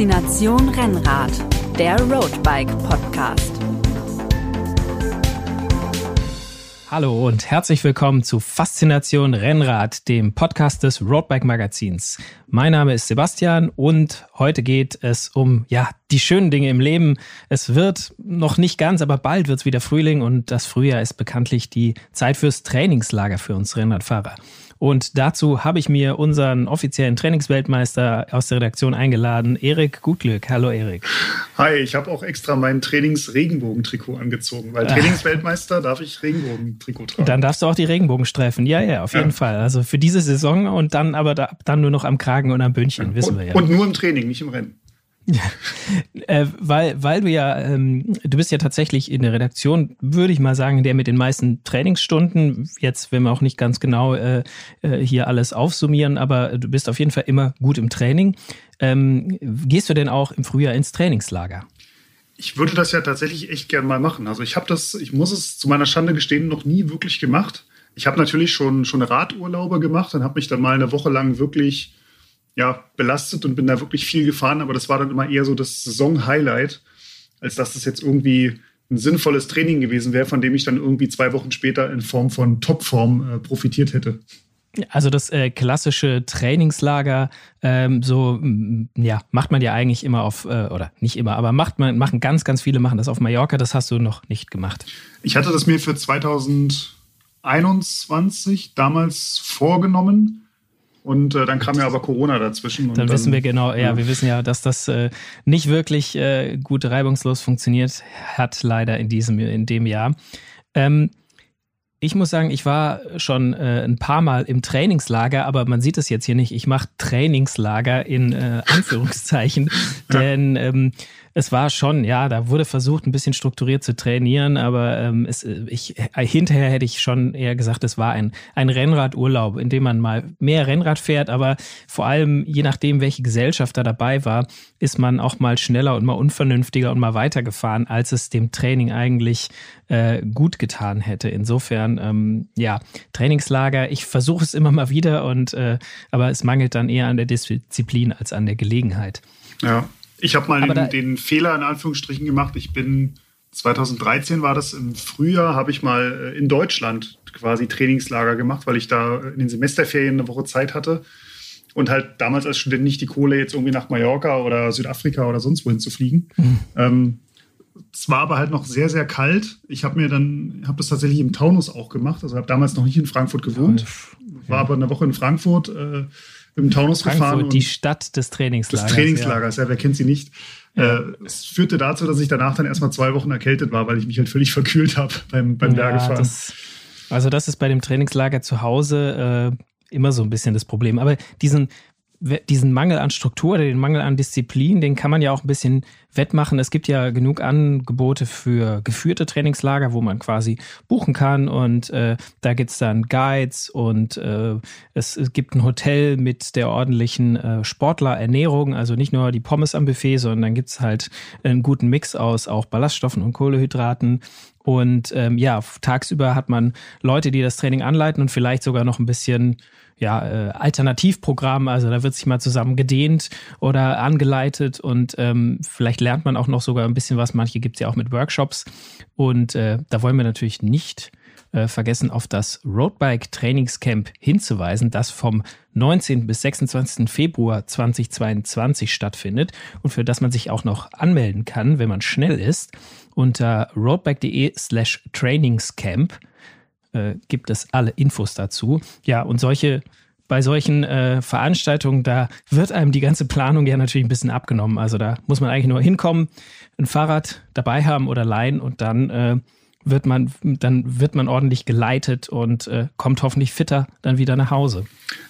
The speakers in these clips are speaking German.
Faszination Rennrad, der Roadbike Podcast. Hallo und herzlich willkommen zu Faszination Rennrad, dem Podcast des Roadbike Magazins. Mein Name ist Sebastian und heute geht es um ja, die schönen Dinge im Leben. Es wird noch nicht ganz, aber bald wird es wieder Frühling und das Frühjahr ist bekanntlich die Zeit fürs Trainingslager für uns Rennradfahrer. Und dazu habe ich mir unseren offiziellen Trainingsweltmeister aus der Redaktion eingeladen, Erik Gutglück. Hallo Erik. Hi, ich habe auch extra mein Trainings-Regenbogen-Trikot angezogen, weil Trainingsweltmeister darf ich Regenbogen-Trikot tragen. Dann darfst du auch die Regenbogenstreifen. Ja, ja, auf jeden ja. Fall. Also für diese Saison und dann aber da, dann nur noch am Kragen und am Bündchen, wissen und, wir ja. Und nur im Training, nicht im Rennen. Äh, weil, weil du ja, ähm, du bist ja tatsächlich in der Redaktion, würde ich mal sagen, der mit den meisten Trainingsstunden. Jetzt werden wir auch nicht ganz genau äh, äh, hier alles aufsummieren, aber du bist auf jeden Fall immer gut im Training. Ähm, gehst du denn auch im Frühjahr ins Trainingslager? Ich würde das ja tatsächlich echt gern mal machen. Also ich habe das, ich muss es zu meiner Schande gestehen, noch nie wirklich gemacht. Ich habe natürlich schon, schon Radurlaube gemacht und habe mich dann mal eine Woche lang wirklich ja, belastet und bin da wirklich viel gefahren, aber das war dann immer eher so das Saison-Highlight, als dass das jetzt irgendwie ein sinnvolles Training gewesen wäre, von dem ich dann irgendwie zwei Wochen später in Form von Topform äh, profitiert hätte. Also das äh, klassische Trainingslager, ähm, so ja, macht man ja eigentlich immer auf, äh, oder nicht immer, aber macht man, machen ganz, ganz viele machen das auf Mallorca, das hast du noch nicht gemacht. Ich hatte das mir für 2021 damals vorgenommen und äh, dann kam ja aber Corona dazwischen. Dann, dann, wissen wir genau, ja, ja, wir wissen ja, dass das äh, nicht wirklich äh, gut reibungslos funktioniert hat, leider in diesem, in dem Jahr. Ähm, ich muss sagen, ich war schon äh, ein paar Mal im Trainingslager, aber man sieht es jetzt hier nicht. Ich mache Trainingslager in äh, Anführungszeichen, denn ähm, es war schon, ja, da wurde versucht, ein bisschen strukturiert zu trainieren, aber ähm, es, ich, äh, hinterher hätte ich schon eher gesagt, es war ein, ein Rennradurlaub, in dem man mal mehr Rennrad fährt, aber vor allem, je nachdem, welche Gesellschaft da dabei war, ist man auch mal schneller und mal unvernünftiger und mal weitergefahren, als es dem Training eigentlich äh, gut getan hätte. Insofern, ähm, ja, Trainingslager, ich versuche es immer mal wieder und äh, aber es mangelt dann eher an der Disziplin als an der Gelegenheit. Ja, ich habe mal den, den, Fehler in Anführungsstrichen gemacht. Ich bin 2013 war das im Frühjahr, habe ich mal äh, in Deutschland quasi Trainingslager gemacht, weil ich da in den Semesterferien eine Woche Zeit hatte und halt damals als Student nicht die Kohle jetzt irgendwie nach Mallorca oder Südafrika oder sonst wohin zu fliegen. Mhm. Ähm, es war aber halt noch sehr, sehr kalt. Ich habe mir dann, habe das tatsächlich im Taunus auch gemacht. Also habe damals noch nicht in Frankfurt gewohnt, war aber eine Woche in Frankfurt. Äh, im Taunus Frankfurt, gefahren. die Stadt des Trainingslagers. Des Trainingslagers, ja, ja wer kennt sie nicht? Ja. Äh, es führte dazu, dass ich danach dann erstmal zwei Wochen erkältet war, weil ich mich halt völlig verkühlt habe beim, beim ja, Bergefahren. Das, also das ist bei dem Trainingslager zu Hause äh, immer so ein bisschen das Problem. Aber diesen, diesen Mangel an Struktur oder den Mangel an Disziplin, den kann man ja auch ein bisschen wettmachen. Es gibt ja genug Angebote für geführte Trainingslager, wo man quasi buchen kann und äh, da gibt's dann Guides und äh, es, es, gibt ein Hotel mit der ordentlichen äh, Sportlerernährung, also nicht nur die Pommes am Buffet, sondern dann gibt's halt einen guten Mix aus auch Ballaststoffen und Kohlehydraten. Und ähm, ja, tagsüber hat man Leute, die das Training anleiten und vielleicht sogar noch ein bisschen ja, äh, Alternativprogramm, also da wird sich mal zusammen gedehnt oder angeleitet und ähm, vielleicht lernt man auch noch sogar ein bisschen was. Manche gibt es ja auch mit Workshops und äh, da wollen wir natürlich nicht äh, vergessen, auf das Roadbike Trainingscamp hinzuweisen, das vom 19. bis 26. Februar 2022 stattfindet und für das man sich auch noch anmelden kann, wenn man schnell ist, unter roadbike.de slash trainingscamp äh, gibt es alle Infos dazu. Ja, und solche bei solchen äh, Veranstaltungen, da wird einem die ganze Planung ja natürlich ein bisschen abgenommen. Also da muss man eigentlich nur hinkommen, ein Fahrrad dabei haben oder leihen und dann äh, wird man, dann wird man ordentlich geleitet und äh, kommt hoffentlich fitter dann wieder nach Hause.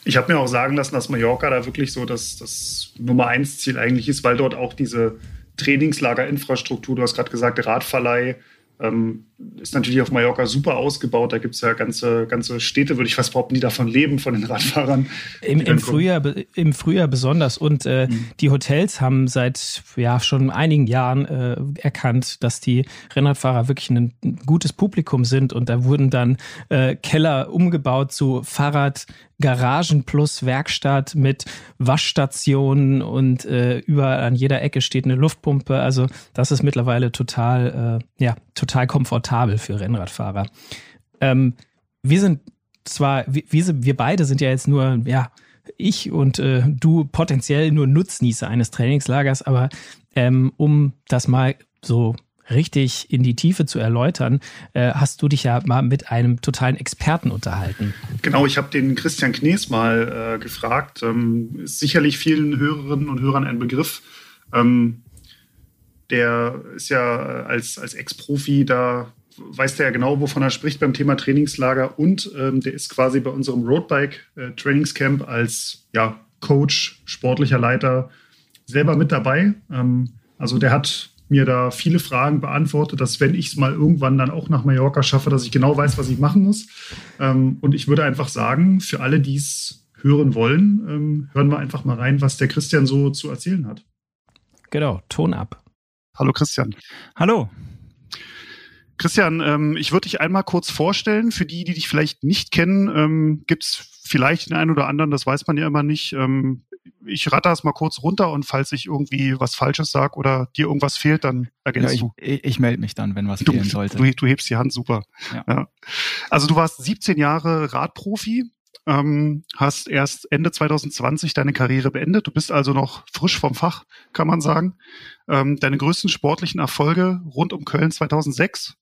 Ich habe mir auch sagen lassen, dass Mallorca da wirklich so das, das Nummer eins Ziel eigentlich ist, weil dort auch diese Trainingslagerinfrastruktur, du hast gerade gesagt, Radverleih, ähm, ist natürlich auf Mallorca super ausgebaut. Da gibt es ja ganze, ganze Städte, würde ich fast behaupten, die davon leben, von den Radfahrern. Im, im Frühjahr, Im Frühjahr besonders. Und äh, mhm. die Hotels haben seit ja schon einigen Jahren äh, erkannt, dass die Rennradfahrer wirklich ein gutes Publikum sind. Und da wurden dann äh, Keller umgebaut zu Fahrrad, Garagen plus Werkstatt mit Waschstationen und äh, überall an jeder Ecke steht eine Luftpumpe. Also das ist mittlerweile total, äh, ja, total komfortabel für Rennradfahrer. Ähm, wir sind zwar, wir, wir beide sind ja jetzt nur, ja, ich und äh, du potenziell nur Nutznießer eines Trainingslagers, aber ähm, um das mal so richtig in die Tiefe zu erläutern, äh, hast du dich ja mal mit einem totalen Experten unterhalten. Genau, ich habe den Christian Knees mal äh, gefragt. Ähm, ist sicherlich vielen Hörerinnen und Hörern ein Begriff. Ähm, der ist ja als, als Ex-Profi da weiß der ja genau, wovon er spricht beim Thema Trainingslager und ähm, der ist quasi bei unserem Roadbike äh, Trainingscamp als ja, Coach, sportlicher Leiter selber mit dabei. Ähm, also der hat mir da viele Fragen beantwortet, dass wenn ich es mal irgendwann dann auch nach Mallorca schaffe, dass ich genau weiß, was ich machen muss. Ähm, und ich würde einfach sagen, für alle, die es hören wollen, ähm, hören wir einfach mal rein, was der Christian so zu erzählen hat. Genau, Ton ab. Hallo Christian. Hallo. Christian, ähm, ich würde dich einmal kurz vorstellen. Für die, die dich vielleicht nicht kennen, ähm, gibt es vielleicht den einen oder anderen, das weiß man ja immer nicht. Ähm, ich ratter es mal kurz runter und falls ich irgendwie was Falsches sage oder dir irgendwas fehlt, dann ergänzt ja, ich, du. Ich, ich melde mich dann, wenn was du, fehlen sollte. Du, du, hebst die Hand, super. Ja. ja. Also du warst 17 Jahre Radprofi, ähm, hast erst Ende 2020 deine Karriere beendet. Du bist also noch frisch vom Fach, kann man sagen. Ähm, deine größten sportlichen Erfolge rund um Köln 2006,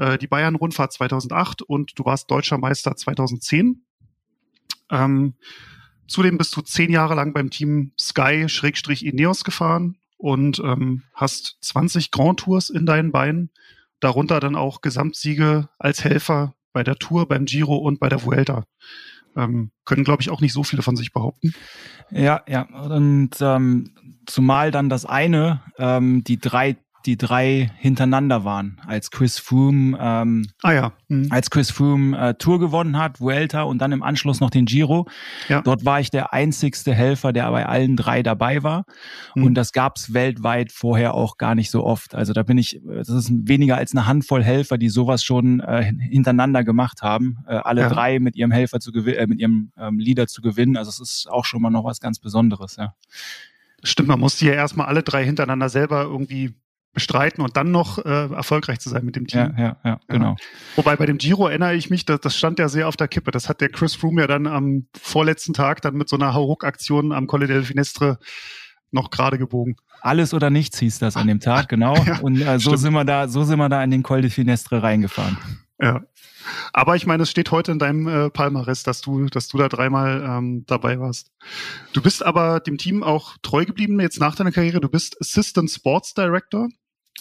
äh, die Bayern-Rundfahrt 2008 und du warst deutscher Meister 2010. Ähm, Zudem bist du zehn Jahre lang beim Team Sky-Ineos gefahren und ähm, hast 20 Grand Tours in deinen Beinen, darunter dann auch Gesamtsiege als Helfer bei der Tour, beim Giro und bei der Vuelta. Ähm, können, glaube ich, auch nicht so viele von sich behaupten. Ja, ja. Und ähm, zumal dann das eine, ähm, die drei die drei hintereinander waren, als Chris Froome, ähm, ah ja. Mhm. als Chris Froome äh, Tour gewonnen hat, Vuelta und dann im Anschluss noch den Giro. Ja. Dort war ich der einzigste Helfer, der bei allen drei dabei war. Mhm. Und das gab's weltweit vorher auch gar nicht so oft. Also da bin ich, das ist weniger als eine Handvoll Helfer, die sowas schon äh, hintereinander gemacht haben, äh, alle ja. drei mit ihrem Helfer zu gewinnen, äh, mit ihrem ähm, Leader zu gewinnen. Also es ist auch schon mal noch was ganz Besonderes, ja. Stimmt, man muss die ja erstmal alle drei hintereinander selber irgendwie bestreiten und dann noch äh, erfolgreich zu sein mit dem Team. Ja, ja, ja, genau. Wobei bei dem Giro erinnere ich mich, das, das stand ja sehr auf der Kippe. Das hat der Chris Froome ja dann am vorletzten Tag dann mit so einer Hauruck-Aktion am Colle del Finestre noch gerade gebogen. Alles oder nichts hieß das an dem Tag, genau. Ja, und äh, so sind wir da, so sind wir da in den Col de Finestre reingefahren. Ja. Aber ich meine, es steht heute in deinem äh, Palmares, dass du, dass du da dreimal ähm, dabei warst. Du bist aber dem Team auch treu geblieben jetzt nach deiner Karriere. Du bist Assistant Sports Director.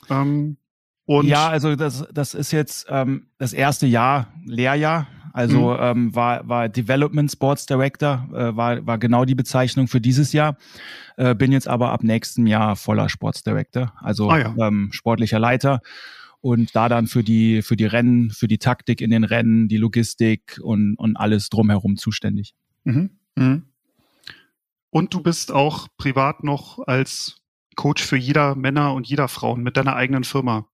Ähm, und ja, also das, das ist jetzt ähm, das erste Jahr, Lehrjahr. Also mhm. ähm, war, war Development Sports Director, äh, war, war genau die Bezeichnung für dieses Jahr. Äh, bin jetzt aber ab nächstem Jahr voller Sports Director, also ah, ja. ähm, sportlicher Leiter und da dann für die, für die Rennen, für die Taktik in den Rennen, die Logistik und, und alles drumherum zuständig. Mhm. Mhm. Und du bist auch privat noch als Coach für jeder Männer und jeder Frauen mit deiner eigenen Firma.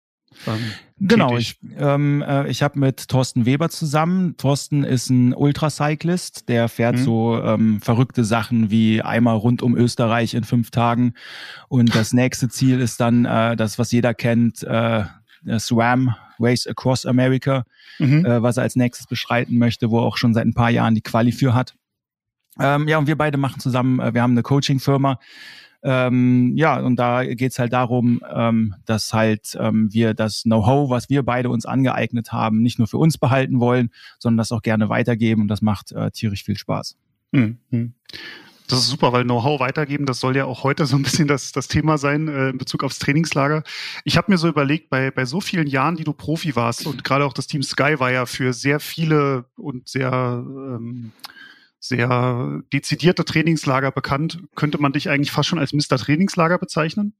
Ähm, genau, ich, ähm, äh, ich habe mit Thorsten Weber zusammen. Thorsten ist ein Ultracyclist, der fährt mhm. so ähm, verrückte Sachen wie einmal rund um Österreich in fünf Tagen. Und das nächste Ziel ist dann äh, das, was jeder kennt, äh, SWAM, Race Across America, mhm. äh, was er als nächstes beschreiten möchte, wo er auch schon seit ein paar Jahren die Quali für hat. Ähm, ja, und wir beide machen zusammen, äh, wir haben eine Coaching-Firma, ähm, ja, und da geht's halt darum, ähm, dass halt ähm, wir das Know-how, was wir beide uns angeeignet haben, nicht nur für uns behalten wollen, sondern das auch gerne weitergeben und das macht äh, tierisch viel Spaß. Mhm. Das ist super, weil Know-how weitergeben, das soll ja auch heute so ein bisschen das, das Thema sein äh, in Bezug aufs Trainingslager. Ich habe mir so überlegt, bei, bei so vielen Jahren, die du Profi warst und gerade auch das Team Sky war ja für sehr viele und sehr ähm, sehr dezidierte Trainingslager bekannt. Könnte man dich eigentlich fast schon als Mr. Trainingslager bezeichnen?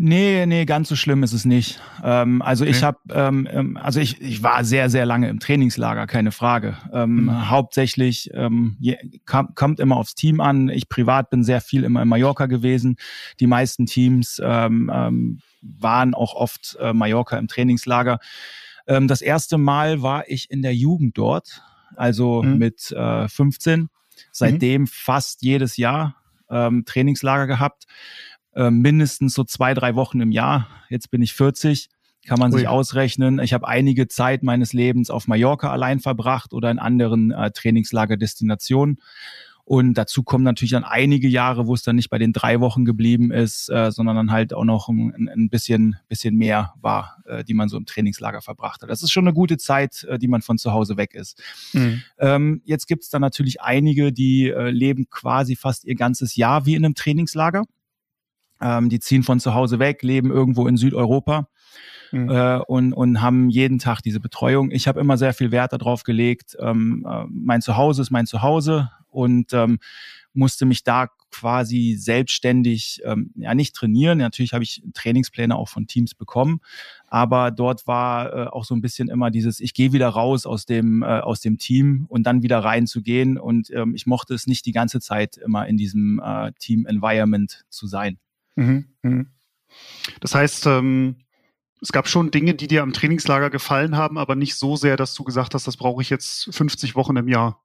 Nee, nee, ganz so schlimm ist es nicht. Ähm, also okay. ich habe, ähm, ähm, also ich, ich war sehr, sehr lange im Trainingslager, keine Frage. Ähm, mhm. Hauptsächlich ähm, je, kam, kommt immer aufs Team an. Ich privat bin sehr viel immer in Mallorca gewesen. Die meisten Teams ähm, ähm, waren auch oft äh, Mallorca im Trainingslager. Ähm, das erste Mal war ich in der Jugend dort, also mhm. mit äh, 15. Seitdem mhm. fast jedes Jahr ähm, Trainingslager gehabt äh, mindestens so zwei, drei Wochen im Jahr. Jetzt bin ich 40, kann man Ui. sich ausrechnen. Ich habe einige Zeit meines Lebens auf Mallorca allein verbracht oder in anderen äh, Trainingslagerdestinationen. Und dazu kommen natürlich dann einige Jahre, wo es dann nicht bei den drei Wochen geblieben ist, äh, sondern dann halt auch noch ein, ein bisschen, bisschen mehr war, äh, die man so im Trainingslager verbracht hat. Das ist schon eine gute Zeit, äh, die man von zu Hause weg ist. Mhm. Ähm, jetzt gibt es dann natürlich einige, die äh, leben quasi fast ihr ganzes Jahr wie in einem Trainingslager. Ähm, die ziehen von zu Hause weg, leben irgendwo in Südeuropa. Mhm. Äh, und, und haben jeden Tag diese Betreuung. Ich habe immer sehr viel Wert darauf gelegt. Ähm, äh, mein Zuhause ist mein Zuhause und ähm, musste mich da quasi selbstständig ähm, ja nicht trainieren. Natürlich habe ich Trainingspläne auch von Teams bekommen, aber dort war äh, auch so ein bisschen immer dieses, ich gehe wieder raus aus dem äh, aus dem Team und dann wieder reinzugehen und ähm, ich mochte es nicht die ganze Zeit immer in diesem äh, Team Environment zu sein. Mhm, mhm. Das heißt, ähm, es gab schon Dinge, die dir am Trainingslager gefallen haben, aber nicht so sehr, dass du gesagt hast, das brauche ich jetzt 50 Wochen im Jahr.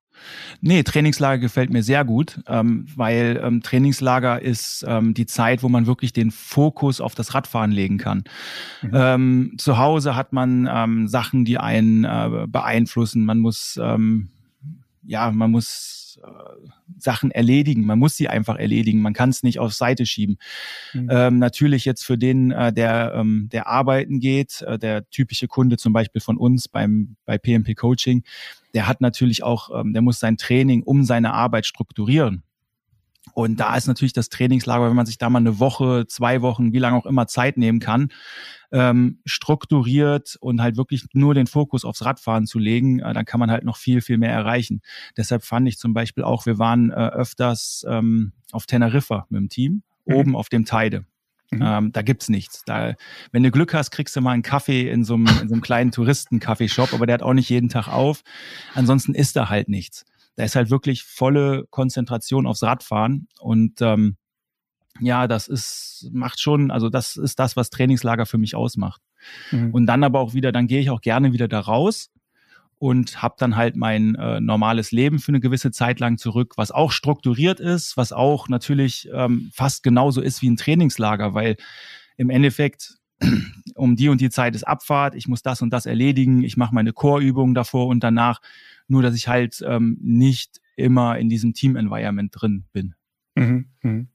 Nee, Trainingslager gefällt mir sehr gut, ähm, weil ähm, Trainingslager ist ähm, die Zeit, wo man wirklich den Fokus auf das Radfahren legen kann. Mhm. Ähm, zu Hause hat man ähm, Sachen, die einen äh, beeinflussen. Man muss ähm, ja, man muss äh, Sachen erledigen. Man muss sie einfach erledigen. Man kann es nicht auf Seite schieben. Mhm. Ähm, natürlich jetzt für den, äh, der, ähm, der arbeiten geht, äh, der typische Kunde zum Beispiel von uns beim bei PMP Coaching, der hat natürlich auch, ähm, der muss sein Training um seine Arbeit strukturieren. Und da ist natürlich das Trainingslager, wenn man sich da mal eine Woche, zwei Wochen, wie lange auch immer Zeit nehmen kann, ähm, strukturiert und halt wirklich nur den Fokus aufs Radfahren zu legen, äh, dann kann man halt noch viel, viel mehr erreichen. Deshalb fand ich zum Beispiel auch, wir waren äh, öfters ähm, auf Teneriffa mit dem Team, mhm. oben auf dem Teide. Mhm. Ähm, da gibt's nichts. Da, wenn du Glück hast, kriegst du mal einen Kaffee in so einem, in so einem kleinen Touristen-Kaffeeshop, aber der hat auch nicht jeden Tag auf. Ansonsten ist da halt nichts. Da ist halt wirklich volle Konzentration aufs Radfahren und ähm, ja, das ist, macht schon, also das ist das, was Trainingslager für mich ausmacht. Mhm. Und dann aber auch wieder, dann gehe ich auch gerne wieder da raus und habe dann halt mein äh, normales Leben für eine gewisse Zeit lang zurück, was auch strukturiert ist, was auch natürlich ähm, fast genauso ist wie ein Trainingslager, weil im Endeffekt um die und die Zeit ist Abfahrt, ich muss das und das erledigen, ich mache meine Chorübungen davor und danach, nur dass ich halt ähm, nicht immer in diesem Team-Environment drin bin. Mhm. Mhm.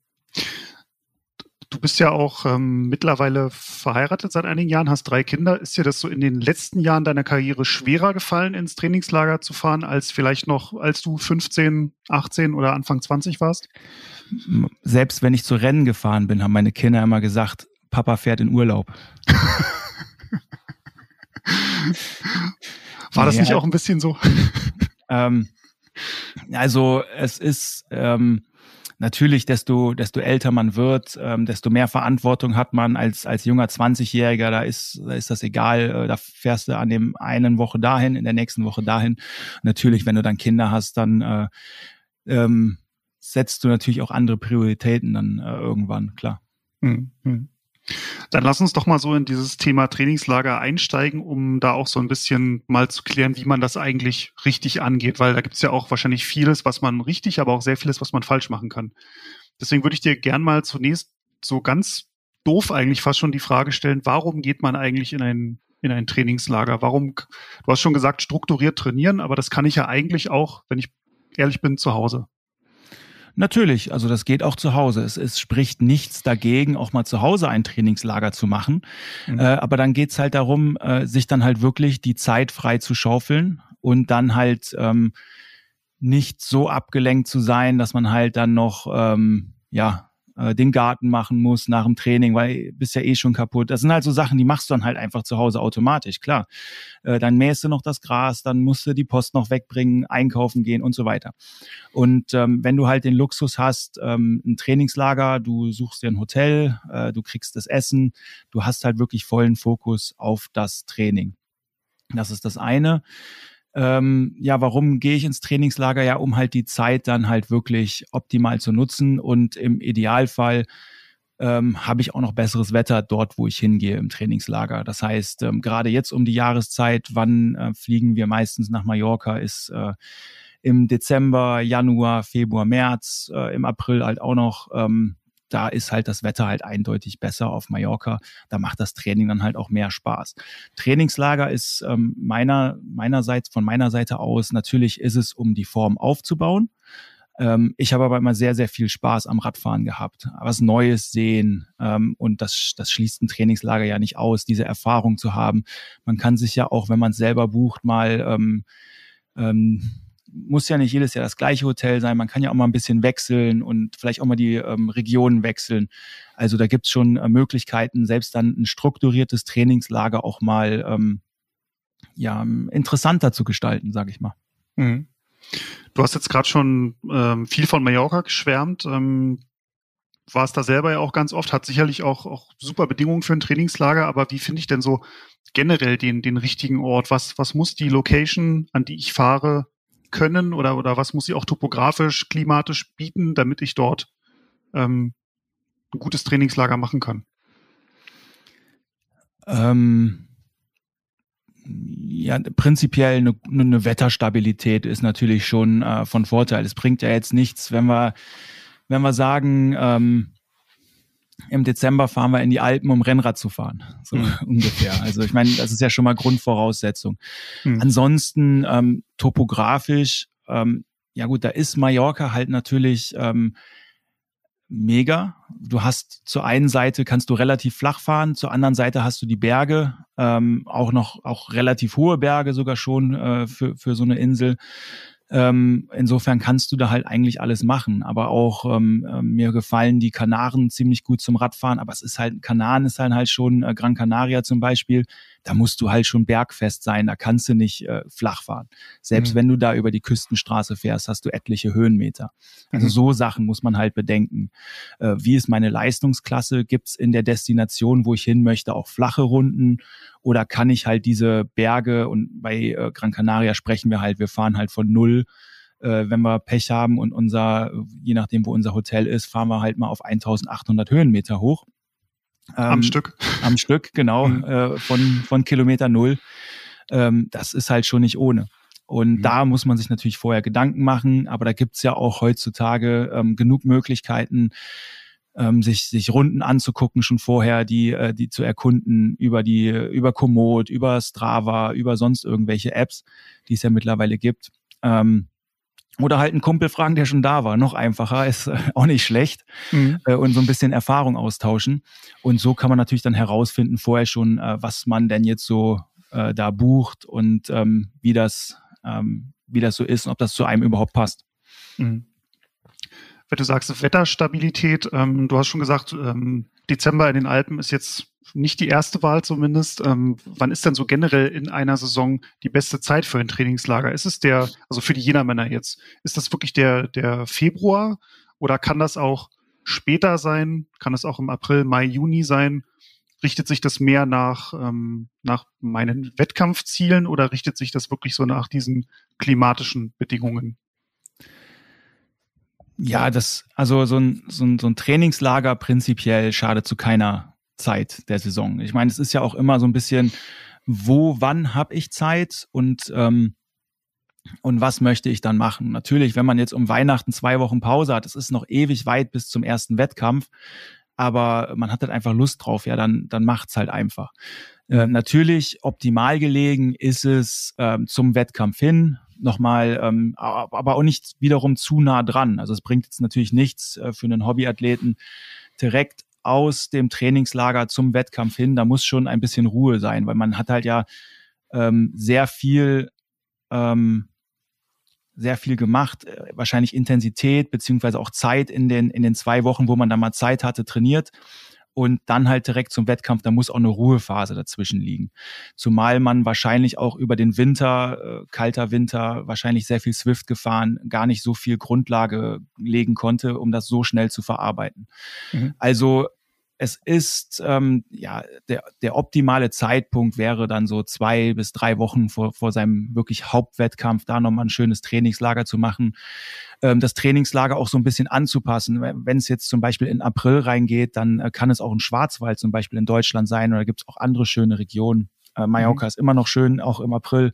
Du bist ja auch ähm, mittlerweile verheiratet seit einigen Jahren, hast drei Kinder. Ist dir das so in den letzten Jahren deiner Karriere schwerer gefallen, ins Trainingslager zu fahren, als vielleicht noch, als du 15, 18 oder Anfang 20 warst? Selbst wenn ich zu Rennen gefahren bin, haben meine Kinder immer gesagt, Papa fährt in Urlaub. War das ja, nicht auch ein bisschen so? Ähm, also es ist ähm, natürlich, desto, desto älter man wird, ähm, desto mehr Verantwortung hat man als, als junger 20-Jähriger. Da ist, da ist das egal. Äh, da fährst du an dem einen Woche dahin, in der nächsten Woche dahin. Natürlich, wenn du dann Kinder hast, dann äh, ähm, setzt du natürlich auch andere Prioritäten dann äh, irgendwann, klar. Hm, hm. Dann lass uns doch mal so in dieses Thema Trainingslager einsteigen, um da auch so ein bisschen mal zu klären, wie man das eigentlich richtig angeht, weil da gibt es ja auch wahrscheinlich vieles, was man richtig, aber auch sehr vieles, was man falsch machen kann. Deswegen würde ich dir gern mal zunächst so ganz doof eigentlich fast schon die Frage stellen, warum geht man eigentlich in ein, in ein Trainingslager? Warum, du hast schon gesagt, strukturiert trainieren, aber das kann ich ja eigentlich auch, wenn ich ehrlich bin, zu Hause. Natürlich, also das geht auch zu Hause. Es, es spricht nichts dagegen, auch mal zu Hause ein Trainingslager zu machen. Mhm. Äh, aber dann geht's halt darum, äh, sich dann halt wirklich die Zeit frei zu schaufeln und dann halt ähm, nicht so abgelenkt zu sein, dass man halt dann noch ähm, ja äh, den Garten machen musst nach dem Training, weil bist ja eh schon kaputt. Das sind halt so Sachen, die machst du dann halt einfach zu Hause automatisch, klar. Äh, dann mähst du noch das Gras, dann musst du die Post noch wegbringen, einkaufen gehen und so weiter. Und ähm, wenn du halt den Luxus hast, ähm, ein Trainingslager, du suchst dir ein Hotel, äh, du kriegst das Essen, du hast halt wirklich vollen Fokus auf das Training. Das ist das eine ähm, ja, warum gehe ich ins Trainingslager? Ja, um halt die Zeit dann halt wirklich optimal zu nutzen und im Idealfall ähm, habe ich auch noch besseres Wetter dort, wo ich hingehe im Trainingslager. Das heißt, ähm, gerade jetzt um die Jahreszeit, wann äh, fliegen wir meistens nach Mallorca, ist äh, im Dezember, Januar, Februar, März, äh, im April halt auch noch ähm, da ist halt das Wetter halt eindeutig besser auf Mallorca. Da macht das Training dann halt auch mehr Spaß. Trainingslager ist ähm, meiner, meinerseits, von meiner Seite aus, natürlich ist es, um die Form aufzubauen. Ähm, ich habe aber immer sehr, sehr viel Spaß am Radfahren gehabt. Was Neues sehen ähm, und das, das schließt ein Trainingslager ja nicht aus, diese Erfahrung zu haben. Man kann sich ja auch, wenn man es selber bucht, mal ähm, ähm, muss ja nicht jedes Jahr das gleiche Hotel sein. Man kann ja auch mal ein bisschen wechseln und vielleicht auch mal die ähm, Regionen wechseln. Also da gibt's schon äh, Möglichkeiten, selbst dann ein strukturiertes Trainingslager auch mal ähm, ja, interessanter zu gestalten, sage ich mal. Mhm. Du hast jetzt gerade schon ähm, viel von Mallorca geschwärmt. Ähm, warst da selber ja auch ganz oft, hat sicherlich auch, auch super Bedingungen für ein Trainingslager, aber wie finde ich denn so generell den, den richtigen Ort? Was, was muss die Location, an die ich fahre, können oder, oder was muss sie auch topografisch, klimatisch bieten, damit ich dort ähm, ein gutes Trainingslager machen kann? Ähm, ja, prinzipiell eine, eine, Wetterstabilität ist natürlich schon äh, von Vorteil. Es bringt ja jetzt nichts, wenn wir, wenn wir sagen, ähm, im Dezember fahren wir in die Alpen, um Rennrad zu fahren. So mhm. ungefähr. Also ich meine, das ist ja schon mal Grundvoraussetzung. Mhm. Ansonsten ähm, topografisch, ähm, ja gut, da ist Mallorca halt natürlich ähm, mega. Du hast zur einen Seite kannst du relativ flach fahren, zur anderen Seite hast du die Berge, ähm, auch noch auch relativ hohe Berge sogar schon äh, für, für so eine Insel. Ähm, insofern kannst du da halt eigentlich alles machen. Aber auch ähm, äh, mir gefallen die Kanaren ziemlich gut zum Radfahren. Aber es ist halt, Kanaren ist halt halt schon, äh, Gran Canaria zum Beispiel, da musst du halt schon bergfest sein, da kannst du nicht äh, flach fahren. Selbst mhm. wenn du da über die Küstenstraße fährst, hast du etliche Höhenmeter. Also mhm. so Sachen muss man halt bedenken. Äh, wie ist meine Leistungsklasse? Gibt's in der Destination, wo ich hin möchte, auch flache Runden? Oder kann ich halt diese Berge und bei äh, Gran Canaria sprechen wir halt, wir fahren halt von null äh, wenn wir Pech haben und unser, je nachdem, wo unser Hotel ist, fahren wir halt mal auf 1800 Höhenmeter hoch. Ähm, am Stück. Am Stück, genau, mhm. äh, von, von Kilometer Null. Ähm, das ist halt schon nicht ohne. Und mhm. da muss man sich natürlich vorher Gedanken machen, aber da gibt's ja auch heutzutage ähm, genug Möglichkeiten, ähm, sich, sich Runden anzugucken, schon vorher, die, äh, die zu erkunden über die, über Komoot, über Strava, über sonst irgendwelche Apps, die es ja mittlerweile gibt. Ähm, oder halt einen Kumpel fragen, der schon da war. Noch einfacher, ist äh, auch nicht schlecht. Mhm. Äh, und so ein bisschen Erfahrung austauschen. Und so kann man natürlich dann herausfinden vorher schon, äh, was man denn jetzt so äh, da bucht und ähm, wie, das, ähm, wie das so ist und ob das zu einem überhaupt passt. Mhm. Wenn du sagst Wetterstabilität, ähm, du hast schon gesagt, ähm, Dezember in den Alpen ist jetzt nicht die erste Wahl zumindest. Ähm, wann ist denn so generell in einer Saison die beste Zeit für ein Trainingslager? Ist es der, also für die Jena-Männer jetzt, ist das wirklich der, der Februar oder kann das auch später sein? Kann es auch im April, Mai, Juni sein? Richtet sich das mehr nach, ähm, nach meinen Wettkampfzielen oder richtet sich das wirklich so nach diesen klimatischen Bedingungen? Ja, das, also so ein, so ein, so ein Trainingslager prinzipiell schadet zu keiner Zeit der Saison. Ich meine, es ist ja auch immer so ein bisschen, wo, wann habe ich Zeit und ähm, und was möchte ich dann machen? Natürlich, wenn man jetzt um Weihnachten zwei Wochen Pause hat, es ist noch ewig weit bis zum ersten Wettkampf, aber man hat halt einfach Lust drauf, ja, dann, dann macht's halt einfach. Äh, natürlich, optimal gelegen ist es ähm, zum Wettkampf hin, nochmal, ähm, aber auch nicht wiederum zu nah dran. Also es bringt jetzt natürlich nichts äh, für einen Hobbyathleten, direkt aus dem Trainingslager zum Wettkampf hin, da muss schon ein bisschen Ruhe sein, weil man hat halt ja ähm, sehr viel ähm, sehr viel gemacht, äh, wahrscheinlich Intensität beziehungsweise auch Zeit in den, in den zwei Wochen, wo man da mal Zeit hatte, trainiert und dann halt direkt zum Wettkampf, da muss auch eine Ruhephase dazwischen liegen. Zumal man wahrscheinlich auch über den Winter, äh, kalter Winter, wahrscheinlich sehr viel Swift gefahren, gar nicht so viel Grundlage legen konnte, um das so schnell zu verarbeiten. Mhm. Also es ist ähm, ja der, der optimale Zeitpunkt wäre dann so zwei bis drei Wochen vor, vor seinem wirklich Hauptwettkampf da nochmal ein schönes Trainingslager zu machen, ähm, das Trainingslager auch so ein bisschen anzupassen. Wenn es jetzt zum Beispiel in April reingeht, dann äh, kann es auch ein Schwarzwald zum Beispiel in Deutschland sein oder gibt es auch andere schöne Regionen. Äh, Mallorca mhm. ist immer noch schön, auch im April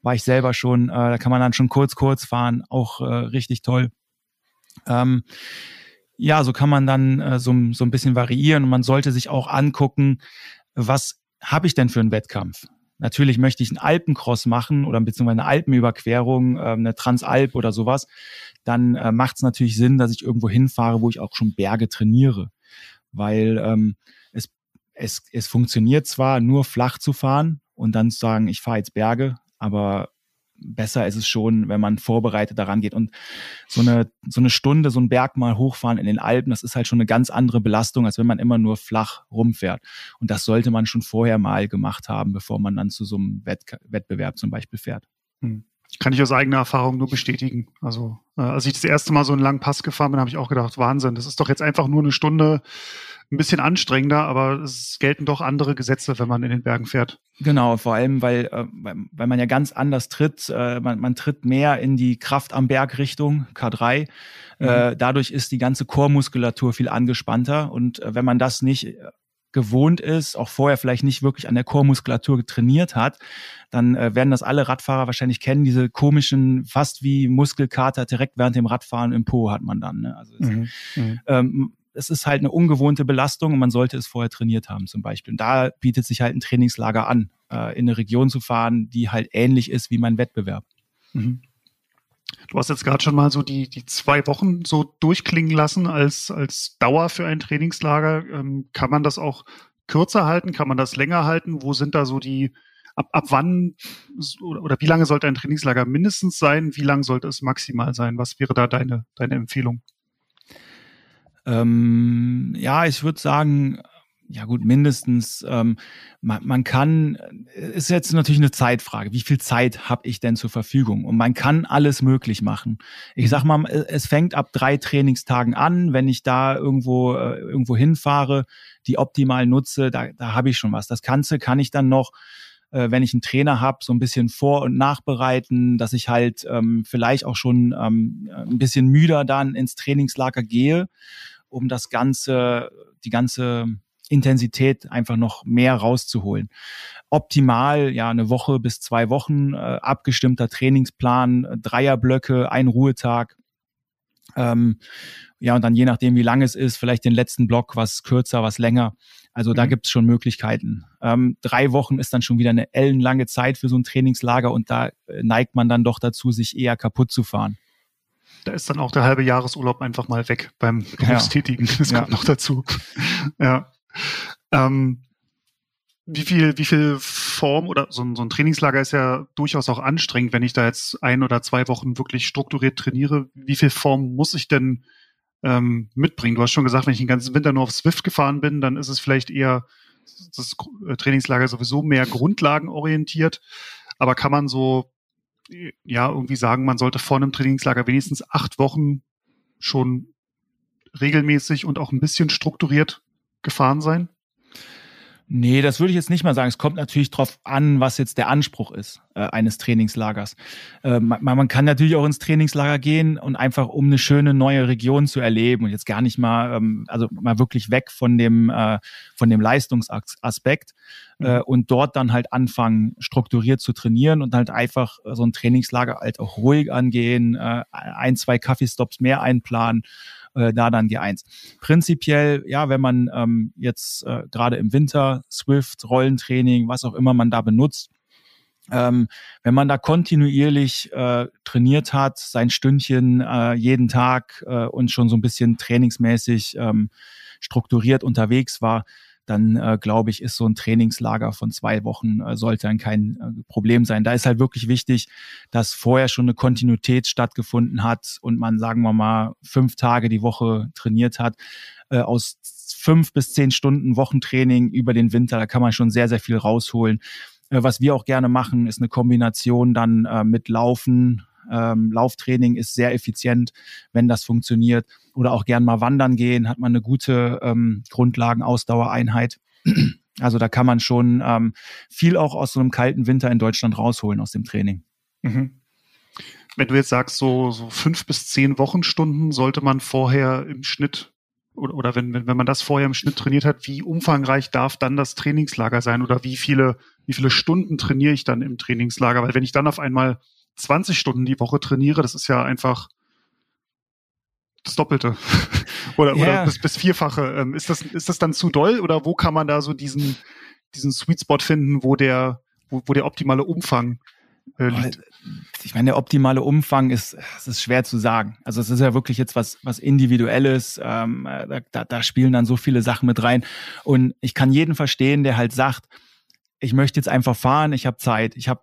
war ich selber schon. Äh, da kann man dann schon kurz kurz fahren, auch äh, richtig toll. Ähm, ja, so kann man dann äh, so, so ein bisschen variieren und man sollte sich auch angucken, was habe ich denn für einen Wettkampf? Natürlich möchte ich einen Alpencross machen oder beziehungsweise eine Alpenüberquerung, äh, eine Transalp oder sowas. Dann äh, macht es natürlich Sinn, dass ich irgendwo hinfahre, wo ich auch schon Berge trainiere. Weil ähm, es, es, es funktioniert zwar nur flach zu fahren und dann zu sagen, ich fahre jetzt Berge, aber besser ist es schon, wenn man vorbereitet daran geht. Und so eine, so eine Stunde, so ein Berg mal hochfahren in den Alpen, das ist halt schon eine ganz andere Belastung, als wenn man immer nur flach rumfährt. Und das sollte man schon vorher mal gemacht haben, bevor man dann zu so einem Wett Wettbewerb zum Beispiel fährt. Hm. Kann ich aus eigener Erfahrung nur bestätigen. Also, äh, als ich das erste Mal so einen langen Pass gefahren bin, habe ich auch gedacht, Wahnsinn, das ist doch jetzt einfach nur eine Stunde ein bisschen anstrengender, aber es gelten doch andere Gesetze, wenn man in den Bergen fährt. Genau, vor allem, weil, äh, weil man ja ganz anders tritt. Äh, man, man tritt mehr in die Kraft am Berg Richtung K3. Mhm. Äh, dadurch ist die ganze Chormuskulatur viel angespannter. Und äh, wenn man das nicht gewohnt ist, auch vorher vielleicht nicht wirklich an der Chormuskulatur trainiert hat, dann äh, werden das alle Radfahrer wahrscheinlich kennen, diese komischen, fast wie Muskelkater direkt während dem Radfahren im Po hat man dann. Ne? Also mhm. Mhm. Ähm, es ist halt eine ungewohnte Belastung und man sollte es vorher trainiert haben zum Beispiel. Und da bietet sich halt ein Trainingslager an, äh, in eine Region zu fahren, die halt ähnlich ist wie mein Wettbewerb. Mhm. Du hast jetzt gerade schon mal so die, die zwei Wochen so durchklingen lassen als, als Dauer für ein Trainingslager. Ähm, kann man das auch kürzer halten? Kann man das länger halten? Wo sind da so die, ab, ab wann oder, wie lange sollte ein Trainingslager mindestens sein? Wie lang sollte es maximal sein? Was wäre da deine, deine Empfehlung? Ähm, ja, ich würde sagen, ja gut, mindestens, ähm, man, man kann, äh, ist jetzt natürlich eine Zeitfrage, wie viel Zeit habe ich denn zur Verfügung? Und man kann alles möglich machen. Ich sag mal, es fängt ab drei Trainingstagen an, wenn ich da irgendwo, äh, irgendwo hinfahre, die optimal nutze, da, da habe ich schon was. Das Ganze kann ich dann noch äh, wenn ich einen Trainer habe, so ein bisschen vor- und nachbereiten, dass ich halt ähm, vielleicht auch schon ähm, ein bisschen müder dann ins Trainingslager gehe um das ganze, die ganze Intensität einfach noch mehr rauszuholen. Optimal, ja, eine Woche bis zwei Wochen, äh, abgestimmter Trainingsplan, Dreierblöcke, ein Ruhetag. Ähm, ja, und dann je nachdem, wie lang es ist, vielleicht den letzten Block, was kürzer, was länger. Also da mhm. gibt's schon Möglichkeiten. Ähm, drei Wochen ist dann schon wieder eine ellenlange Zeit für so ein Trainingslager und da äh, neigt man dann doch dazu, sich eher kaputt zu fahren da ist dann auch der halbe Jahresurlaub einfach mal weg beim Berufstätigen. Ja. Das kommt ja. noch dazu. ja. Ähm, wie viel, wie viel Form oder so ein, so ein Trainingslager ist ja durchaus auch anstrengend, wenn ich da jetzt ein oder zwei Wochen wirklich strukturiert trainiere. Wie viel Form muss ich denn ähm, mitbringen? Du hast schon gesagt, wenn ich den ganzen Winter nur auf Swift gefahren bin, dann ist es vielleicht eher das Trainingslager sowieso mehr grundlagenorientiert. Aber kann man so ja irgendwie sagen, man sollte vor einem Trainingslager wenigstens acht Wochen schon regelmäßig und auch ein bisschen strukturiert gefahren sein? Nee, das würde ich jetzt nicht mal sagen. Es kommt natürlich drauf an, was jetzt der Anspruch ist äh, eines Trainingslagers. Äh, man, man, kann natürlich auch ins Trainingslager gehen und einfach um eine schöne neue Region zu erleben und jetzt gar nicht mal, ähm, also mal wirklich weg von dem äh, von dem Leistungsaspekt äh, mhm. und dort dann halt anfangen strukturiert zu trainieren und halt einfach so ein Trainingslager halt auch ruhig angehen, äh, ein zwei Kaffeestops mehr einplanen äh, da dann G1. Prinzipiell, ja, wenn man ähm, jetzt äh, gerade im Winter Swift, Rollentraining, was auch immer man da benutzt, ähm, wenn man da kontinuierlich äh, trainiert hat, sein Stündchen äh, jeden Tag äh, und schon so ein bisschen trainingsmäßig ähm, strukturiert unterwegs war, dann äh, glaube ich, ist so ein Trainingslager von zwei Wochen äh, sollte dann kein äh, Problem sein. Da ist halt wirklich wichtig, dass vorher schon eine Kontinuität stattgefunden hat und man, sagen wir mal, fünf Tage die Woche trainiert hat. Äh, aus fünf bis zehn Stunden Wochentraining über den Winter, da kann man schon sehr, sehr viel rausholen. Äh, was wir auch gerne machen, ist eine Kombination dann äh, mit Laufen, ähm, Lauftraining ist sehr effizient, wenn das funktioniert. Oder auch gern mal wandern gehen, hat man eine gute ähm, Grundlagenausdauereinheit. Also da kann man schon ähm, viel auch aus so einem kalten Winter in Deutschland rausholen aus dem Training. Mhm. Wenn du jetzt sagst, so, so fünf bis zehn Wochenstunden sollte man vorher im Schnitt oder, oder wenn, wenn, wenn man das vorher im Schnitt trainiert hat, wie umfangreich darf dann das Trainingslager sein oder wie viele, wie viele Stunden trainiere ich dann im Trainingslager? Weil wenn ich dann auf einmal 20 Stunden die Woche trainiere, das ist ja einfach das Doppelte oder, yeah. oder bis, bis Vierfache. Ähm, ist, das, ist das dann zu doll oder wo kann man da so diesen, diesen Sweet Spot finden, wo der, wo, wo der optimale Umfang äh, liegt? Ich meine, der optimale Umfang ist, es ist schwer zu sagen. Also es ist ja wirklich jetzt was, was Individuelles. Ähm, da, da spielen dann so viele Sachen mit rein. Und ich kann jeden verstehen, der halt sagt, ich möchte jetzt einfach fahren, ich habe Zeit, ich habe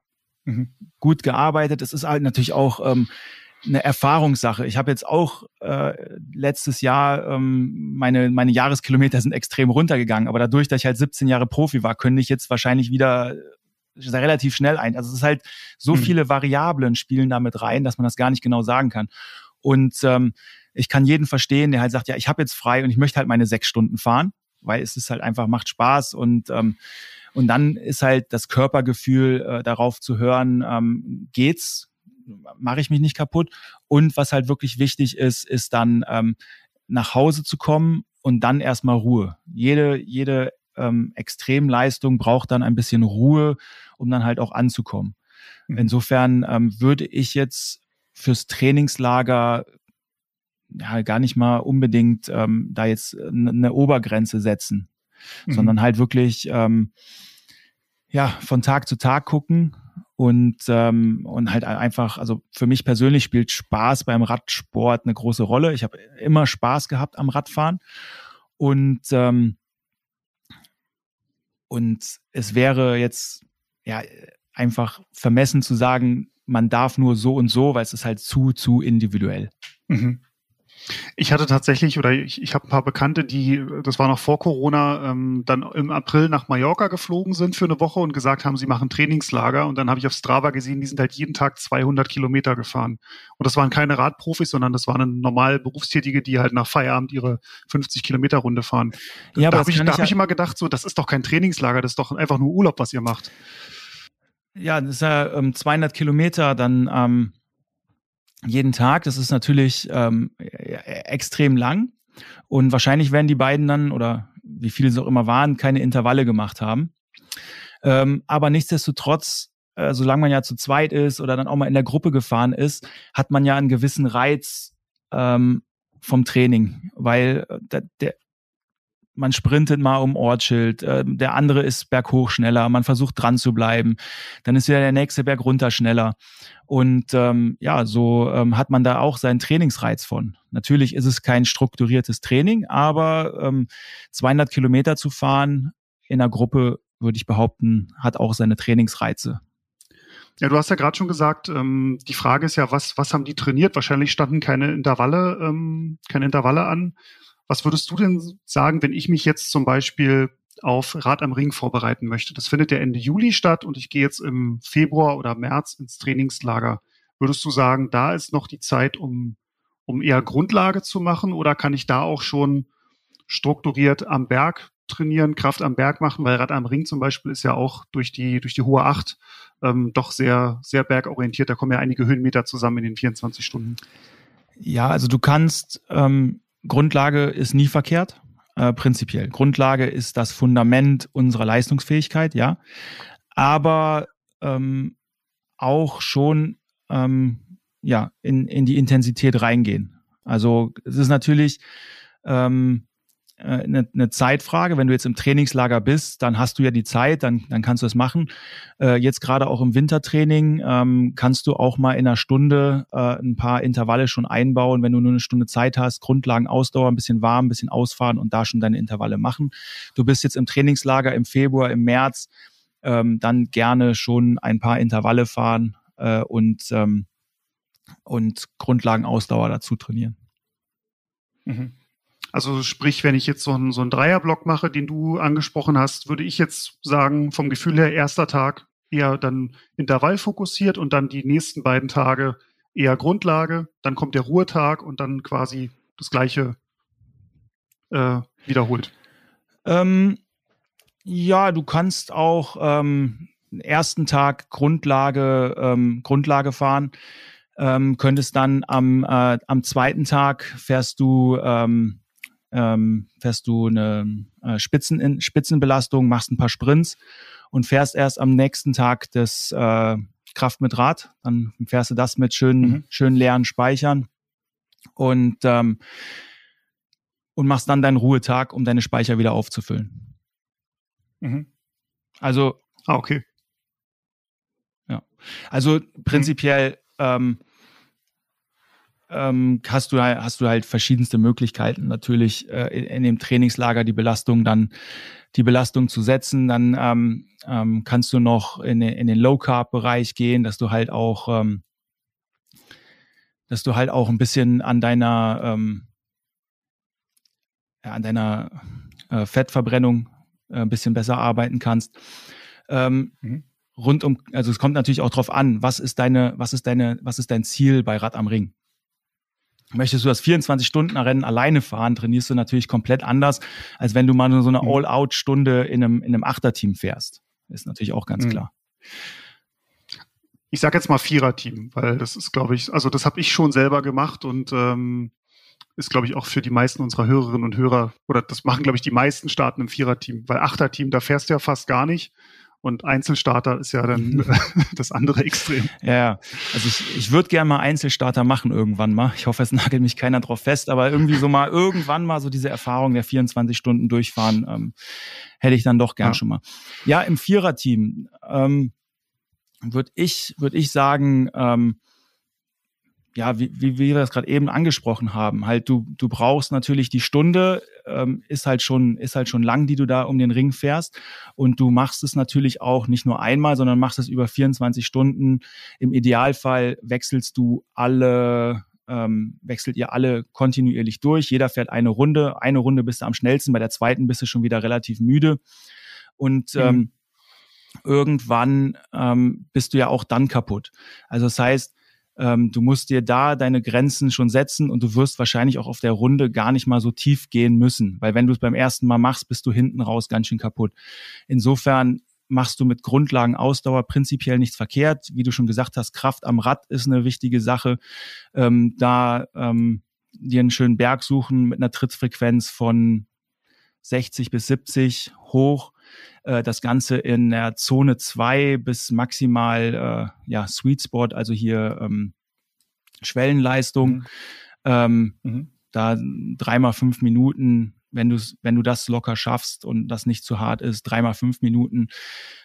mhm. gut gearbeitet. Es ist halt natürlich auch ähm, eine Erfahrungssache. Ich habe jetzt auch äh, letztes Jahr ähm, meine meine Jahreskilometer sind extrem runtergegangen, aber dadurch, dass ich halt 17 Jahre Profi war, könnte ich jetzt wahrscheinlich wieder relativ schnell ein. Also es ist halt so mhm. viele Variablen spielen damit rein, dass man das gar nicht genau sagen kann. Und ähm, ich kann jeden verstehen, der halt sagt, ja, ich habe jetzt frei und ich möchte halt meine sechs Stunden fahren, weil es ist halt einfach macht Spaß und ähm, und dann ist halt das Körpergefühl äh, darauf zu hören, ähm, geht's, mache ich mich nicht kaputt. Und was halt wirklich wichtig ist, ist dann ähm, nach Hause zu kommen und dann erstmal Ruhe. Jede, jede ähm, Extremleistung braucht dann ein bisschen Ruhe, um dann halt auch anzukommen. Mhm. Insofern ähm, würde ich jetzt fürs Trainingslager ja gar nicht mal unbedingt ähm, da jetzt eine Obergrenze setzen mhm. sondern halt wirklich ähm, ja von Tag zu Tag gucken und ähm, und halt einfach, also für mich persönlich spielt Spaß beim Radsport eine große Rolle. Ich habe immer Spaß gehabt am Radfahren und ähm, und es wäre jetzt ja einfach vermessen zu sagen, man darf nur so und so, weil es ist halt zu zu individuell. Mhm. Ich hatte tatsächlich, oder ich, ich habe ein paar Bekannte, die, das war noch vor Corona, ähm, dann im April nach Mallorca geflogen sind für eine Woche und gesagt haben, sie machen Trainingslager. Und dann habe ich auf Strava gesehen, die sind halt jeden Tag 200 Kilometer gefahren. Und das waren keine Radprofis, sondern das waren normal Berufstätige, die halt nach Feierabend ihre 50 Kilometer Runde fahren. Ja, da habe ich, da hab ich immer gedacht, so, das ist doch kein Trainingslager, das ist doch einfach nur Urlaub, was ihr macht. Ja, das ist ja ähm, 200 Kilometer, dann ähm, jeden Tag. Das ist natürlich ähm, extrem lang. Und wahrscheinlich werden die beiden dann, oder wie viele es auch immer waren, keine Intervalle gemacht haben. Ähm, aber nichtsdestotrotz, äh, solange man ja zu zweit ist oder dann auch mal in der Gruppe gefahren ist, hat man ja einen gewissen Reiz ähm, vom Training, weil äh, der, der, man sprintet mal um Ortsschild, äh, der andere ist berghoch schneller, man versucht dran zu bleiben, dann ist wieder der nächste Berg runter schneller. Und ähm, ja, so ähm, hat man da auch seinen Trainingsreiz von. Natürlich ist es kein strukturiertes Training, aber ähm, 200 Kilometer zu fahren in einer Gruppe, würde ich behaupten, hat auch seine Trainingsreize. Ja, du hast ja gerade schon gesagt, ähm, die Frage ist ja, was, was haben die trainiert? Wahrscheinlich standen keine Intervalle, ähm, keine Intervalle an. Was würdest du denn sagen, wenn ich mich jetzt zum Beispiel auf Rad am Ring vorbereiten möchte? Das findet ja Ende Juli statt und ich gehe jetzt im Februar oder März ins Trainingslager. Würdest du sagen, da ist noch die Zeit, um, um eher Grundlage zu machen oder kann ich da auch schon strukturiert am Berg trainieren, Kraft am Berg machen, weil Rad am Ring zum Beispiel ist ja auch durch die, durch die hohe Acht ähm, doch sehr, sehr bergorientiert. Da kommen ja einige Höhenmeter zusammen in den 24 Stunden. Ja, also du kannst ähm, Grundlage ist nie verkehrt, äh, prinzipiell. Grundlage ist das Fundament unserer Leistungsfähigkeit, ja. Aber ähm, auch schon ähm, ja, in, in die Intensität reingehen. Also es ist natürlich, ähm, eine, eine Zeitfrage. Wenn du jetzt im Trainingslager bist, dann hast du ja die Zeit, dann, dann kannst du es machen. Äh, jetzt gerade auch im Wintertraining ähm, kannst du auch mal in einer Stunde äh, ein paar Intervalle schon einbauen, wenn du nur eine Stunde Zeit hast, Grundlagen Ausdauer, ein bisschen warm, ein bisschen ausfahren und da schon deine Intervalle machen. Du bist jetzt im Trainingslager im Februar, im März, ähm, dann gerne schon ein paar Intervalle fahren äh, und, ähm, und Grundlagenausdauer dazu trainieren. Mhm. Also sprich, wenn ich jetzt so einen, so einen Dreierblock mache, den du angesprochen hast, würde ich jetzt sagen, vom Gefühl her, erster Tag eher dann Intervall fokussiert und dann die nächsten beiden Tage eher Grundlage, dann kommt der Ruhetag und dann quasi das gleiche äh, wiederholt. Ähm, ja, du kannst auch ähm, ersten Tag Grundlage, ähm, Grundlage fahren. Ähm, könntest dann am, äh, am zweiten Tag fährst du ähm, ähm, fährst du eine äh, Spitzen, Spitzenbelastung, machst ein paar Sprints und fährst erst am nächsten Tag das äh, Kraft mit Rad. Dann fährst du das mit schönen, mhm. schön leeren Speichern und, ähm, und machst dann deinen Ruhetag, um deine Speicher wieder aufzufüllen. Mhm. Also. Ah, okay. Ja. Also prinzipiell mhm. ähm, ähm, hast du halt, hast du halt verschiedenste Möglichkeiten natürlich äh, in, in, dem Trainingslager die Belastung dann die Belastung zu setzen. Dann ähm, ähm, kannst du noch in, in den Low Carb Bereich gehen, dass du halt auch ähm, dass du halt auch ein bisschen an deiner ähm, ja, an deiner äh, Fettverbrennung äh, ein bisschen besser arbeiten kannst. Ähm, mhm. Rund um, also es kommt natürlich auch drauf an, was ist deine, was ist deine, was ist dein Ziel bei Rad am Ring? Möchtest du das 24-Stunden-Rennen alleine fahren, trainierst du natürlich komplett anders, als wenn du mal so eine mhm. All-Out-Stunde in einem, in einem Achterteam fährst. Ist natürlich auch ganz mhm. klar. Ich sage jetzt mal Vierer-Team, weil das ist, glaube ich, also das habe ich schon selber gemacht und ähm, ist, glaube ich, auch für die meisten unserer Hörerinnen und Hörer, oder das machen, glaube ich, die meisten Starten im Vierer-Team, weil Achter-Team, da fährst du ja fast gar nicht. Und Einzelstarter ist ja dann mhm. das andere Extrem. Ja, also ich, ich würde gerne mal Einzelstarter machen irgendwann mal. Ich hoffe, es nagelt mich keiner drauf fest, aber irgendwie so mal irgendwann mal so diese Erfahrung der 24 Stunden durchfahren, ähm, hätte ich dann doch gern ja. schon mal. Ja, im Viererteam ähm, würde ich, würde ich sagen, ähm, ja, wie, wie, wir das gerade eben angesprochen haben, halt du, du brauchst natürlich die Stunde, ähm, ist halt schon, ist halt schon lang, die du da um den Ring fährst. Und du machst es natürlich auch nicht nur einmal, sondern machst es über 24 Stunden. Im Idealfall wechselst du alle, ähm, wechselt ihr alle kontinuierlich durch. Jeder fährt eine Runde. Eine Runde bist du am schnellsten, bei der zweiten bist du schon wieder relativ müde. Und mhm. ähm, irgendwann ähm, bist du ja auch dann kaputt. Also das heißt, ähm, du musst dir da deine Grenzen schon setzen und du wirst wahrscheinlich auch auf der Runde gar nicht mal so tief gehen müssen, weil wenn du es beim ersten Mal machst, bist du hinten raus ganz schön kaputt. Insofern machst du mit Grundlagen Ausdauer prinzipiell nichts verkehrt. Wie du schon gesagt hast, Kraft am Rad ist eine wichtige Sache. Ähm, da ähm, dir einen schönen Berg suchen mit einer Trittfrequenz von 60 bis 70 hoch. Äh, das Ganze in der Zone 2 bis maximal äh, ja, Sweet Spot, also hier ähm, Schwellenleistung. Mhm. Ähm, mhm. Da dreimal fünf Minuten wenn du wenn du das locker schaffst und das nicht zu hart ist, dreimal fünf Minuten.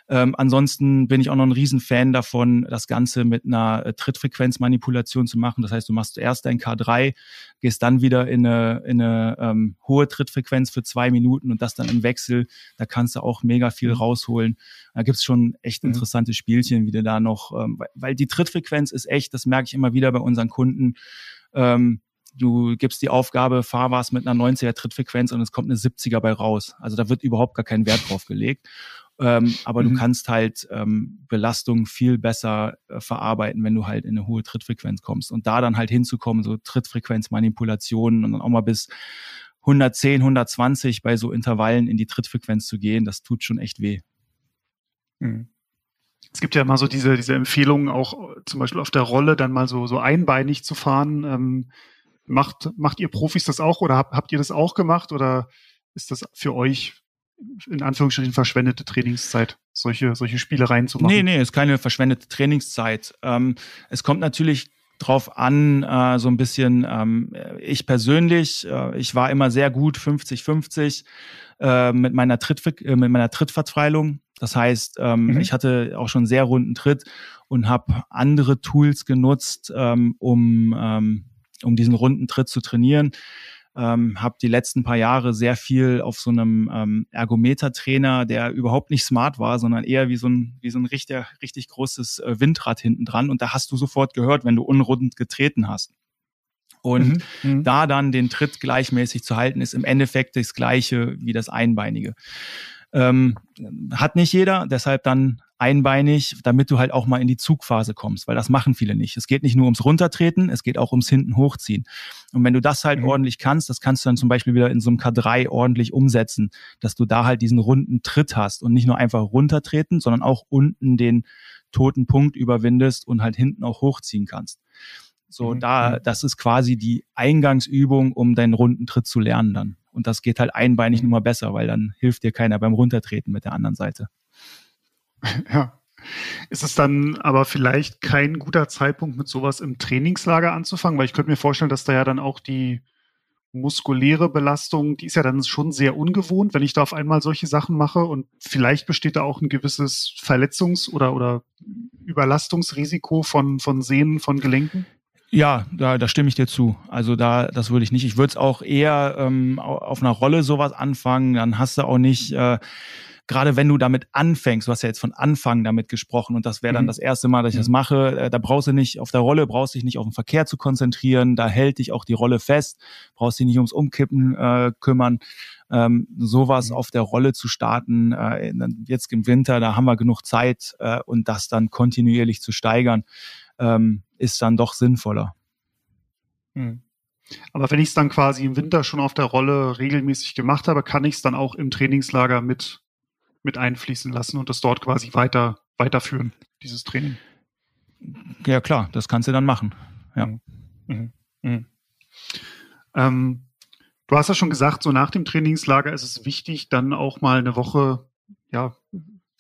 Ähm, ansonsten bin ich auch noch ein Riesenfan davon, das Ganze mit einer äh, Trittfrequenzmanipulation zu machen. Das heißt, du machst zuerst dein K3, gehst dann wieder in eine, in eine ähm, hohe Trittfrequenz für zwei Minuten und das dann im Wechsel. Da kannst du auch mega viel mhm. rausholen. Da gibt's schon echt mhm. interessante Spielchen, wie du da noch, ähm, weil die Trittfrequenz ist echt, das merke ich immer wieder bei unseren Kunden. Ähm, du gibst die Aufgabe, fahr was mit einer 90er Trittfrequenz und es kommt eine 70er bei raus. Also da wird überhaupt gar kein Wert drauf gelegt. Ähm, aber mhm. du kannst halt ähm, Belastung viel besser äh, verarbeiten, wenn du halt in eine hohe Trittfrequenz kommst. Und da dann halt hinzukommen, so Trittfrequenzmanipulationen und dann auch mal bis 110, 120 bei so Intervallen in die Trittfrequenz zu gehen, das tut schon echt weh. Mhm. Es gibt ja immer so diese, diese Empfehlungen, auch zum Beispiel auf der Rolle dann mal so, so einbeinig zu fahren. Ähm, Macht, macht ihr Profis das auch oder habt, habt ihr das auch gemacht oder ist das für euch in Anführungsstrichen verschwendete Trainingszeit, solche, solche Spielereien zu machen? Nee, nee, ist keine verschwendete Trainingszeit. Ähm, es kommt natürlich drauf an, äh, so ein bisschen, ähm, ich persönlich, äh, ich war immer sehr gut 50-50 äh, mit meiner Tritt, äh, mit meiner Trittverteilung. Das heißt, ähm, mhm. ich hatte auch schon sehr runden Tritt und habe andere Tools genutzt, ähm, um, ähm, um diesen runden Tritt zu trainieren ähm, habe die letzten paar Jahre sehr viel auf so einem ähm, Ergometer-Trainer, der überhaupt nicht smart war, sondern eher wie so ein, wie so ein richtig, richtig großes äh, Windrad hinten dran. Und da hast du sofort gehört, wenn du unrund getreten hast. Und mhm, mhm. da dann den Tritt gleichmäßig zu halten, ist im Endeffekt das gleiche wie das Einbeinige. Ähm, hat nicht jeder, deshalb dann einbeinig, damit du halt auch mal in die Zugphase kommst, weil das machen viele nicht. Es geht nicht nur ums Runtertreten, es geht auch ums Hinten hochziehen. Und wenn du das halt mhm. ordentlich kannst, das kannst du dann zum Beispiel wieder in so einem K3 ordentlich umsetzen, dass du da halt diesen runden Tritt hast und nicht nur einfach runtertreten, sondern auch unten den toten Punkt überwindest und halt hinten auch hochziehen kannst. So, mhm. da, mhm. das ist quasi die Eingangsübung, um deinen runden Tritt zu lernen dann. Und das geht halt einbeinig mhm. nur mal besser, weil dann hilft dir keiner beim Runtertreten mit der anderen Seite. Ja. Ist es dann aber vielleicht kein guter Zeitpunkt, mit sowas im Trainingslager anzufangen? Weil ich könnte mir vorstellen, dass da ja dann auch die muskuläre Belastung, die ist ja dann schon sehr ungewohnt, wenn ich da auf einmal solche Sachen mache und vielleicht besteht da auch ein gewisses Verletzungs- oder, oder Überlastungsrisiko von, von Sehnen, von Gelenken? Ja, da, da stimme ich dir zu. Also da, das würde ich nicht. Ich würde es auch eher ähm, auf einer Rolle sowas anfangen. Dann hast du auch nicht äh, gerade wenn du damit anfängst, du hast ja jetzt von Anfang damit gesprochen und das wäre dann mhm. das erste Mal, dass ich das mache, äh, da brauchst du nicht auf der Rolle, brauchst dich nicht auf den Verkehr zu konzentrieren, da hält dich auch die Rolle fest, brauchst dich nicht ums Umkippen äh, kümmern. Ähm, sowas mhm. auf der Rolle zu starten, äh, jetzt im Winter, da haben wir genug Zeit äh, und das dann kontinuierlich zu steigern, ähm, ist dann doch sinnvoller. Mhm. Aber wenn ich es dann quasi im Winter schon auf der Rolle regelmäßig gemacht habe, kann ich es dann auch im Trainingslager mit mit einfließen lassen und das dort quasi weiter, weiterführen, dieses Training. Ja, klar, das kannst du dann machen. Ja. Mhm. Mhm. mhm. Ähm, du hast ja schon gesagt, so nach dem Trainingslager ist es wichtig, dann auch mal eine Woche, ja,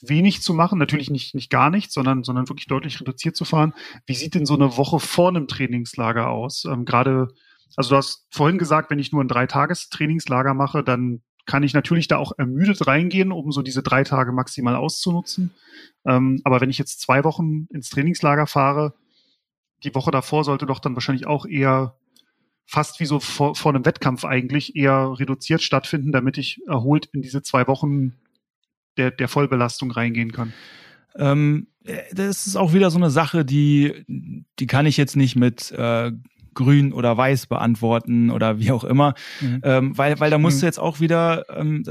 wenig zu machen, natürlich nicht, nicht gar nichts, sondern, sondern wirklich deutlich reduziert zu fahren. Wie sieht denn so eine Woche vor einem Trainingslager aus? Ähm, Gerade, also du hast vorhin gesagt, wenn ich nur ein Dreitagestrainingslager mache, dann kann ich natürlich da auch ermüdet reingehen, um so diese drei Tage maximal auszunutzen. Ähm, aber wenn ich jetzt zwei Wochen ins Trainingslager fahre, die Woche davor sollte doch dann wahrscheinlich auch eher fast wie so vor, vor einem Wettkampf eigentlich eher reduziert stattfinden, damit ich erholt in diese zwei Wochen der, der Vollbelastung reingehen kann. Ähm, das ist auch wieder so eine Sache, die, die kann ich jetzt nicht mit äh, grün oder weiß beantworten oder wie auch immer. Mhm. Ähm, weil, weil da musst mhm. du jetzt auch wieder, ähm,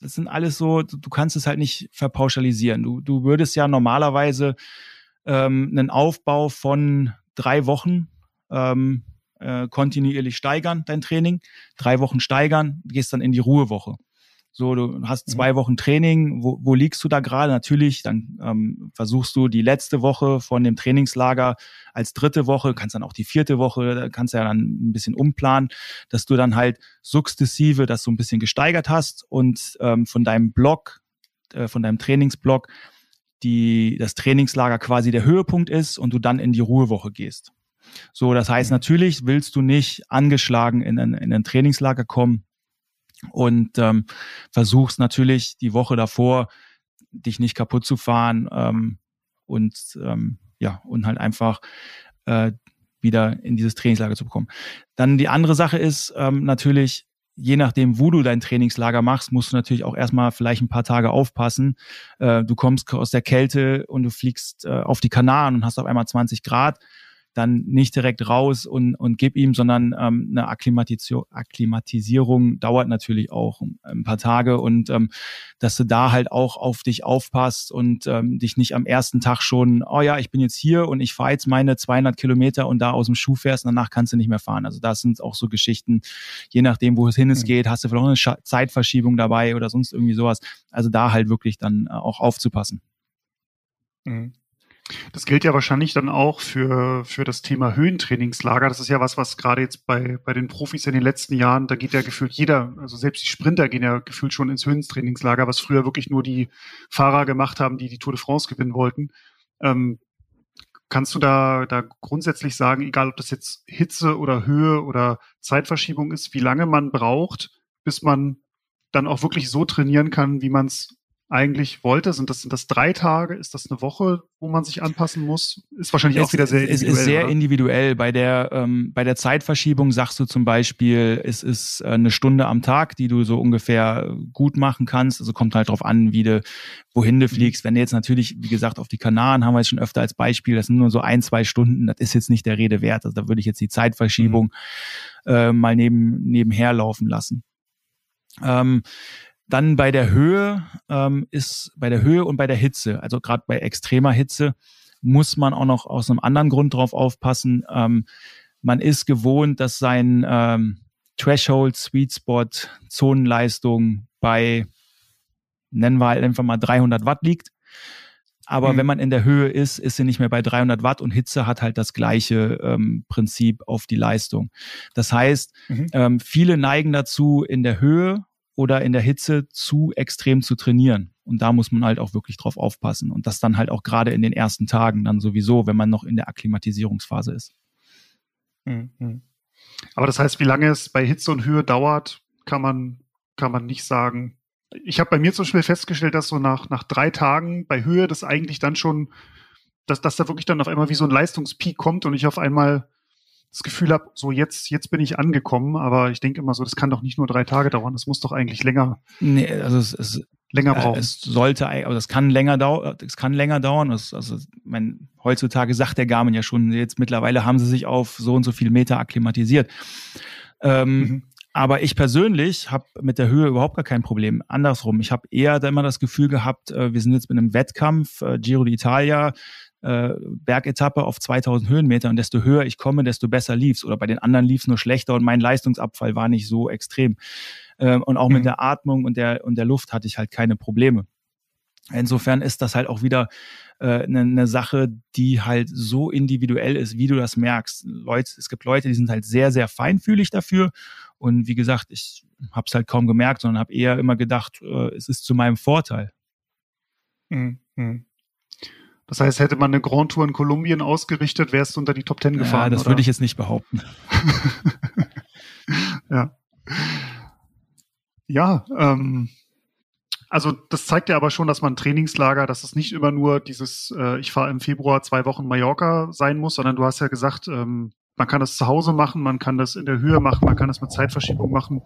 das sind alles so, du, kannst es halt nicht verpauschalisieren. Du, du würdest ja normalerweise ähm, einen Aufbau von drei Wochen ähm, äh, kontinuierlich steigern, dein Training, drei Wochen steigern, gehst dann in die Ruhewoche. So, du hast mhm. zwei Wochen Training, wo, wo liegst du da gerade? Natürlich, dann ähm, versuchst du die letzte Woche von dem Trainingslager als dritte Woche, kannst dann auch die vierte Woche, kannst ja dann ein bisschen umplanen, dass du dann halt sukzessive das so ein bisschen gesteigert hast und ähm, von deinem Block, äh, von deinem Trainingsblock, die, das Trainingslager quasi der Höhepunkt ist und du dann in die Ruhewoche gehst. So, das heißt, natürlich willst du nicht angeschlagen in ein, in ein Trainingslager kommen, und ähm, versuchst natürlich die Woche davor dich nicht kaputt zu fahren ähm, und ähm, ja und halt einfach äh, wieder in dieses Trainingslager zu bekommen. Dann die andere Sache ist ähm, natürlich je nachdem, wo du dein Trainingslager machst, musst du natürlich auch erstmal vielleicht ein paar Tage aufpassen. Äh, du kommst aus der Kälte und du fliegst äh, auf die Kanaren und hast auf einmal 20 Grad dann nicht direkt raus und, und gib ihm, sondern ähm, eine Akklimatisierung, Akklimatisierung dauert natürlich auch ein paar Tage und ähm, dass du da halt auch auf dich aufpasst und ähm, dich nicht am ersten Tag schon, oh ja, ich bin jetzt hier und ich fahre jetzt meine 200 Kilometer und da aus dem Schuh fährst und danach kannst du nicht mehr fahren. Also das sind auch so Geschichten, je nachdem, wo es hin es mhm. geht, hast du vielleicht auch eine Sch Zeitverschiebung dabei oder sonst irgendwie sowas. Also da halt wirklich dann äh, auch aufzupassen. Mhm. Das gilt ja wahrscheinlich dann auch für, für das Thema Höhentrainingslager. Das ist ja was, was gerade jetzt bei, bei den Profis in den letzten Jahren, da geht ja gefühlt jeder, also selbst die Sprinter gehen ja gefühlt schon ins Höhentrainingslager, was früher wirklich nur die Fahrer gemacht haben, die die Tour de France gewinnen wollten. Ähm, Kannst du da, da grundsätzlich sagen, egal ob das jetzt Hitze oder Höhe oder Zeitverschiebung ist, wie lange man braucht, bis man dann auch wirklich so trainieren kann, wie man es eigentlich wollte? Sind das, sind das drei Tage? Ist das eine Woche, wo man sich anpassen muss? Ist wahrscheinlich es, auch wieder sehr individuell. Es ist sehr oder? individuell. Bei der, ähm, bei der Zeitverschiebung sagst du zum Beispiel, es ist äh, eine Stunde am Tag, die du so ungefähr gut machen kannst. Also kommt halt drauf an, wie du, wohin du mhm. fliegst. Wenn du jetzt natürlich, wie gesagt, auf die Kanaren haben wir es schon öfter als Beispiel, das sind nur so ein, zwei Stunden, das ist jetzt nicht der Rede wert. Also da würde ich jetzt die Zeitverschiebung mhm. äh, mal neben, nebenher laufen lassen. Ähm, dann bei der Höhe ähm, ist bei der Höhe und bei der Hitze, also gerade bei extremer Hitze, muss man auch noch aus einem anderen Grund drauf aufpassen. Ähm, man ist gewohnt, dass sein ähm, Threshold, Sweet Spot, Zonenleistung bei, nennen wir halt einfach mal 300 Watt liegt. Aber mhm. wenn man in der Höhe ist, ist sie nicht mehr bei 300 Watt und Hitze hat halt das gleiche ähm, Prinzip auf die Leistung. Das heißt, mhm. ähm, viele neigen dazu, in der Höhe oder in der Hitze zu extrem zu trainieren. Und da muss man halt auch wirklich drauf aufpassen. Und das dann halt auch gerade in den ersten Tagen dann sowieso, wenn man noch in der Akklimatisierungsphase ist. Mhm. Aber das heißt, wie lange es bei Hitze und Höhe dauert, kann man, kann man nicht sagen. Ich habe bei mir zum Beispiel festgestellt, dass so nach, nach drei Tagen bei Höhe das eigentlich dann schon, dass, dass da wirklich dann auf einmal wie so ein Leistungspeak kommt und ich auf einmal das Gefühl habe, so jetzt, jetzt bin ich angekommen, aber ich denke immer so, das kann doch nicht nur drei Tage dauern, das muss doch eigentlich länger. Nee, also es, es länger brauchen. Äh, es sollte, aber es kann länger dauern, es kann länger dauern. Es, also, mein, heutzutage sagt der Garmin ja schon, jetzt mittlerweile haben sie sich auf so und so viel Meter akklimatisiert. Ähm, mhm. Aber ich persönlich habe mit der Höhe überhaupt gar kein Problem. Andersrum, ich habe eher da immer das Gefühl gehabt, äh, wir sind jetzt mit einem Wettkampf, äh, Giro d'Italia, äh, Bergetappe auf 2000 Höhenmeter und desto höher ich komme, desto besser lief's. Oder bei den anderen lief's nur schlechter und mein Leistungsabfall war nicht so extrem. Ähm, und auch mhm. mit der Atmung und der, und der Luft hatte ich halt keine Probleme. Insofern ist das halt auch wieder äh, eine, eine Sache, die halt so individuell ist, wie du das merkst. Leute, es gibt Leute, die sind halt sehr, sehr feinfühlig dafür. Und wie gesagt, ich habe es halt kaum gemerkt, sondern habe eher immer gedacht, äh, es ist zu meinem Vorteil. Mhm. Das heißt, hätte man eine Grand Tour in Kolumbien ausgerichtet, wärst du unter die Top Ten gefahren. Ja, das oder? würde ich jetzt nicht behaupten. ja. Ja, ähm, also das zeigt ja aber schon, dass man Trainingslager, dass es nicht immer nur dieses, äh, ich fahre im Februar zwei Wochen Mallorca sein muss, sondern du hast ja gesagt, ähm, man kann das zu Hause machen, man kann das in der Höhe machen, man kann das mit Zeitverschiebung machen.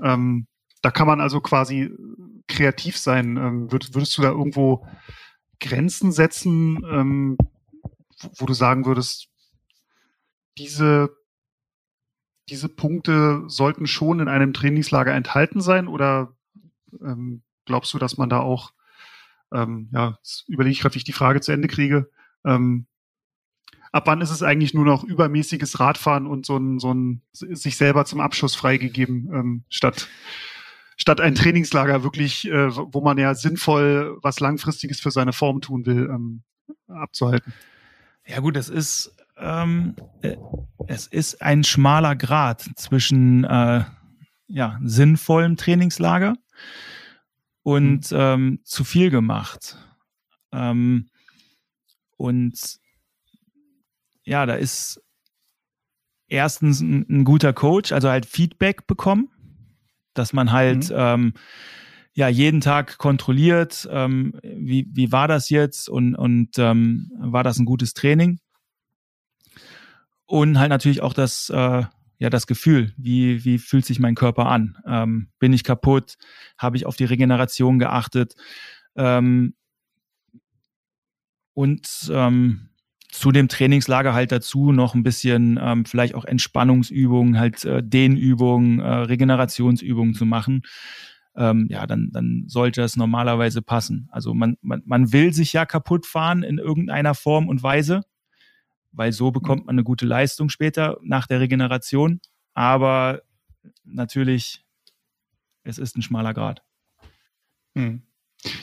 Ähm, da kann man also quasi kreativ sein. Ähm, würd, würdest du da irgendwo Grenzen setzen, ähm, wo, du sagen würdest, diese, diese Punkte sollten schon in einem Trainingslager enthalten sein? Oder ähm, glaubst du, dass man da auch, ähm, ja, überlege ich gerade, wie ich die Frage zu Ende kriege, ähm, ab wann ist es eigentlich nur noch übermäßiges Radfahren und so ein, so ein sich selber zum Abschuss freigegeben, ähm, statt statt ein Trainingslager wirklich, äh, wo man ja sinnvoll was Langfristiges für seine Form tun will, ähm, abzuhalten. Ja gut, es ist ähm, äh, es ist ein schmaler Grad zwischen äh, ja sinnvollem Trainingslager und mhm. ähm, zu viel gemacht. Ähm, und ja, da ist erstens ein, ein guter Coach, also halt Feedback bekommen dass man halt mhm. ähm, ja jeden Tag kontrolliert, ähm, wie, wie war das jetzt und, und ähm, war das ein gutes Training? Und halt natürlich auch das, äh, ja, das Gefühl, wie, wie fühlt sich mein Körper an? Ähm, bin ich kaputt? Habe ich auf die Regeneration geachtet? Ähm, und ähm, zu dem Trainingslager halt dazu noch ein bisschen ähm, vielleicht auch Entspannungsübungen, halt äh, Dehnübungen, äh, Regenerationsübungen zu machen, ähm, ja, dann, dann sollte das normalerweise passen. Also man, man, man will sich ja kaputt fahren in irgendeiner Form und Weise, weil so bekommt man eine gute Leistung später nach der Regeneration. Aber natürlich, es ist ein schmaler Grad. Hm.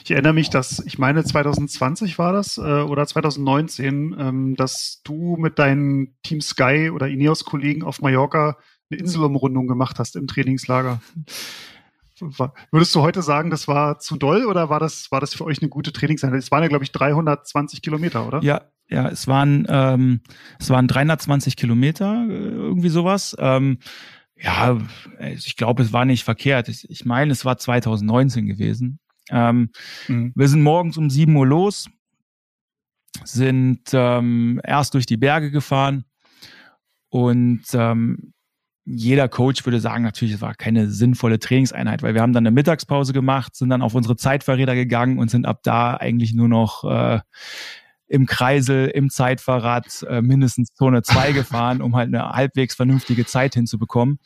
Ich erinnere mich, dass, ich meine 2020 war das äh, oder 2019, ähm, dass du mit deinen Team Sky oder Ineos-Kollegen auf Mallorca eine Inselumrundung gemacht hast im Trainingslager. Würdest du heute sagen, das war zu doll oder war das, war das für euch eine gute Trainingseinheit? Es waren ja, glaube ich, 320 Kilometer, oder? Ja, Ja, es waren, ähm, es waren 320 Kilometer, äh, irgendwie sowas. Ähm, ja, ich glaube, es war nicht verkehrt. Ich meine, es war 2019 gewesen. Ähm, mhm. Wir sind morgens um 7 Uhr los, sind ähm, erst durch die Berge gefahren und ähm, jeder Coach würde sagen, natürlich, es war keine sinnvolle Trainingseinheit, weil wir haben dann eine Mittagspause gemacht, sind dann auf unsere Zeitfahrräder gegangen und sind ab da eigentlich nur noch äh, im Kreisel, im Zeitfahrrad äh, mindestens Zone 2 gefahren, um halt eine halbwegs vernünftige Zeit hinzubekommen.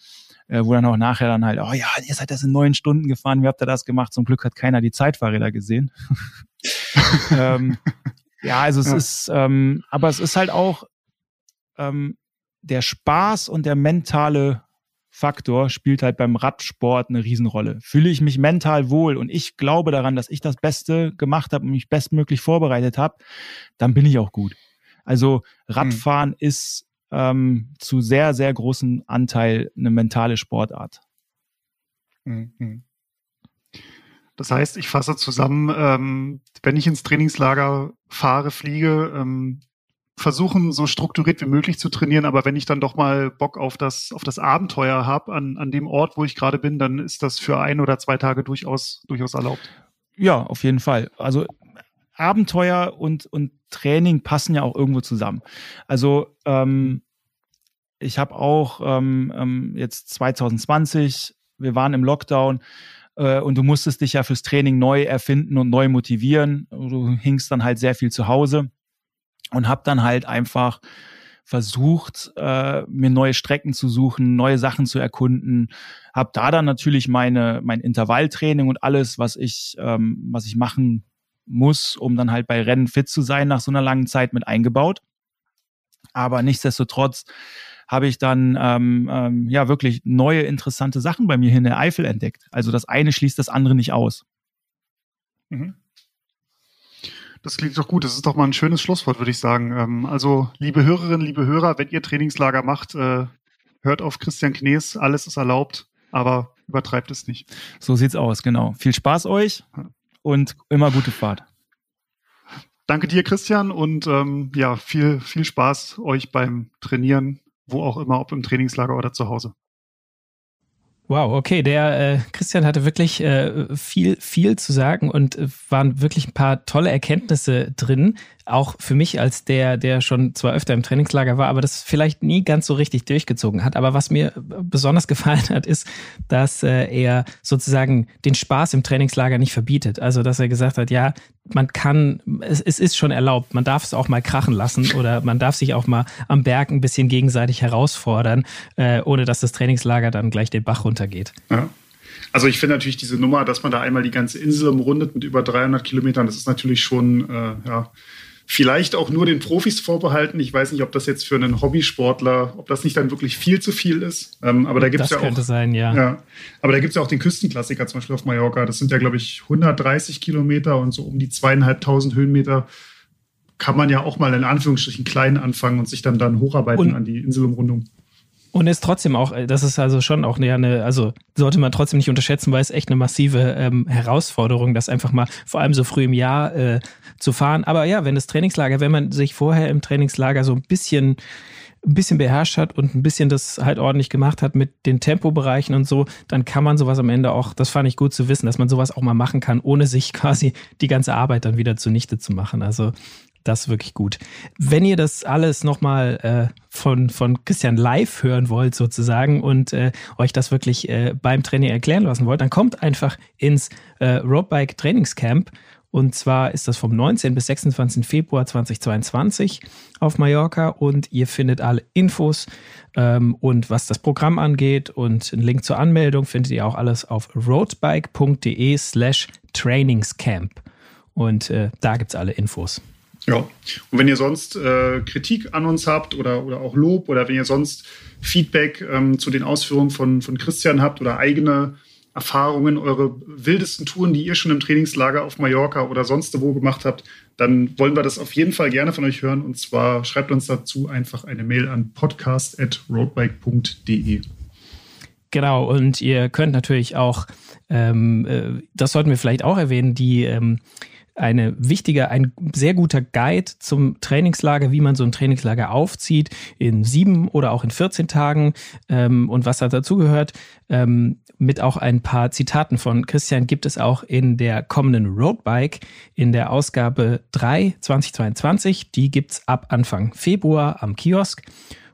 Äh, wo dann auch nachher dann halt, oh ja, ihr seid das in neun Stunden gefahren, wie habt ihr das gemacht? Zum Glück hat keiner die Zeitfahrräder gesehen. ähm, ja, also es ja. ist, ähm, aber es ist halt auch ähm, der Spaß und der mentale Faktor spielt halt beim Radsport eine Riesenrolle. Fühle ich mich mental wohl und ich glaube daran, dass ich das Beste gemacht habe und mich bestmöglich vorbereitet habe, dann bin ich auch gut. Also Radfahren hm. ist ähm, zu sehr, sehr großen Anteil eine mentale Sportart. Mhm. Das heißt, ich fasse zusammen, ähm, wenn ich ins Trainingslager fahre, fliege, ähm, versuchen, so strukturiert wie möglich zu trainieren, aber wenn ich dann doch mal Bock auf das, auf das Abenteuer habe an, an dem Ort, wo ich gerade bin, dann ist das für ein oder zwei Tage durchaus, durchaus erlaubt. Ja, auf jeden Fall. Also Abenteuer und, und Training passen ja auch irgendwo zusammen. Also ähm, ich habe auch ähm, ähm, jetzt 2020, wir waren im Lockdown äh, und du musstest dich ja fürs Training neu erfinden und neu motivieren. Du hingst dann halt sehr viel zu Hause und habe dann halt einfach versucht, äh, mir neue Strecken zu suchen, neue Sachen zu erkunden. Habe da dann natürlich meine mein Intervalltraining und alles, was ich ähm, was ich machen muss, um dann halt bei Rennen fit zu sein nach so einer langen Zeit mit eingebaut. Aber nichtsdestotrotz habe ich dann ähm, ähm, ja wirklich neue interessante Sachen bei mir hier in der Eifel entdeckt. Also das eine schließt das andere nicht aus. Mhm. Das klingt doch gut. Das ist doch mal ein schönes Schlusswort, würde ich sagen. Ähm, also, liebe Hörerinnen, liebe Hörer, wenn ihr Trainingslager macht, äh, hört auf Christian Knees. Alles ist erlaubt, aber übertreibt es nicht. So sieht's aus, genau. Viel Spaß euch und immer gute Fahrt. Danke dir, Christian, und ähm, ja, viel, viel Spaß euch beim Trainieren, wo auch immer, ob im Trainingslager oder zu Hause. Wow, okay, der äh, Christian hatte wirklich äh, viel, viel zu sagen und äh, waren wirklich ein paar tolle Erkenntnisse drin. Auch für mich als der, der schon zwar öfter im Trainingslager war, aber das vielleicht nie ganz so richtig durchgezogen hat. Aber was mir besonders gefallen hat, ist, dass äh, er sozusagen den Spaß im Trainingslager nicht verbietet. Also, dass er gesagt hat, ja, man kann, es, es ist schon erlaubt, man darf es auch mal krachen lassen oder man darf sich auch mal am Berg ein bisschen gegenseitig herausfordern, äh, ohne dass das Trainingslager dann gleich den Bach runtergeht. Ja. Also ich finde natürlich diese Nummer, dass man da einmal die ganze Insel umrundet mit über 300 Kilometern, das ist natürlich schon äh, ja, vielleicht auch nur den Profis vorbehalten. Ich weiß nicht, ob das jetzt für einen Hobbysportler, ob das nicht dann wirklich viel zu viel ist. Ähm, aber da gibt es ja auch. Das könnte sein, ja. ja. Aber da gibt es ja auch den Küstenklassiker, zum Beispiel auf Mallorca. Das sind ja, glaube ich, 130 Kilometer und so um die zweieinhalbtausend Höhenmeter kann man ja auch mal in Anführungsstrichen klein anfangen und sich dann dann hocharbeiten und an die Inselumrundung. Und ist trotzdem auch, äh, das ist also schon auch eine, also sollte man trotzdem nicht unterschätzen, weil es echt eine massive ähm, Herausforderung, das einfach mal vor allem so früh im Jahr äh, zu fahren. Aber ja, wenn das Trainingslager, wenn man sich vorher im Trainingslager so ein bisschen ein bisschen beherrscht hat und ein bisschen das halt ordentlich gemacht hat mit den Tempobereichen und so, dann kann man sowas am Ende auch, das fand ich gut zu wissen, dass man sowas auch mal machen kann, ohne sich quasi die ganze Arbeit dann wieder zunichte zu machen. Also das ist wirklich gut. Wenn ihr das alles nochmal äh, von, von Christian live hören wollt, sozusagen, und äh, euch das wirklich äh, beim Training erklären lassen wollt, dann kommt einfach ins äh, Roadbike Trainingscamp. Und zwar ist das vom 19. bis 26. Februar 2022 auf Mallorca und ihr findet alle Infos ähm, und was das Programm angeht und einen Link zur Anmeldung findet ihr auch alles auf roadbike.de slash trainingscamp. Und äh, da gibt es alle Infos. Ja, und wenn ihr sonst äh, Kritik an uns habt oder, oder auch Lob oder wenn ihr sonst Feedback ähm, zu den Ausführungen von, von Christian habt oder eigene Erfahrungen, eure wildesten Touren, die ihr schon im Trainingslager auf Mallorca oder sonst wo gemacht habt, dann wollen wir das auf jeden Fall gerne von euch hören. Und zwar schreibt uns dazu einfach eine Mail an podcast.roadbike.de. Genau, und ihr könnt natürlich auch, ähm, äh, das sollten wir vielleicht auch erwähnen, die ähm, eine wichtige, ein sehr guter Guide zum Trainingslager, wie man so ein Trainingslager aufzieht in sieben oder auch in 14 Tagen ähm, und was da dazugehört. Ähm, mit auch ein paar Zitaten von Christian gibt es auch in der kommenden Roadbike in der Ausgabe 3 2022. Die gibt's ab Anfang Februar am Kiosk.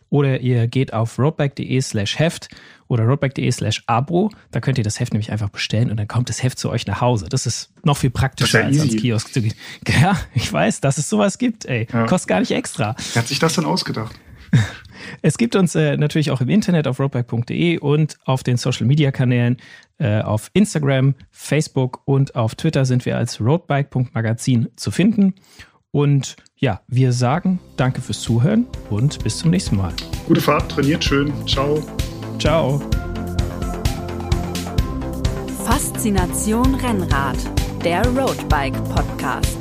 Oder ihr geht auf roadbike.de slash Heft oder roadbike.de slash Abo. Da könnt ihr das Heft nämlich einfach bestellen und dann kommt das Heft zu euch nach Hause. Das ist noch viel praktischer, als ans Kiosk zu gehen. Ja, ich weiß, dass es sowas gibt, ey. Ja. Kostet gar nicht extra. Wer hat sich das denn ausgedacht? Es gibt uns äh, natürlich auch im Internet auf roadbike.de und auf den Social Media Kanälen. Äh, auf Instagram, Facebook und auf Twitter sind wir als roadbike.magazin zu finden. Und ja, wir sagen danke fürs Zuhören und bis zum nächsten Mal. Gute Fahrt, trainiert schön. Ciao. Ciao. Faszination Rennrad, der Roadbike Podcast.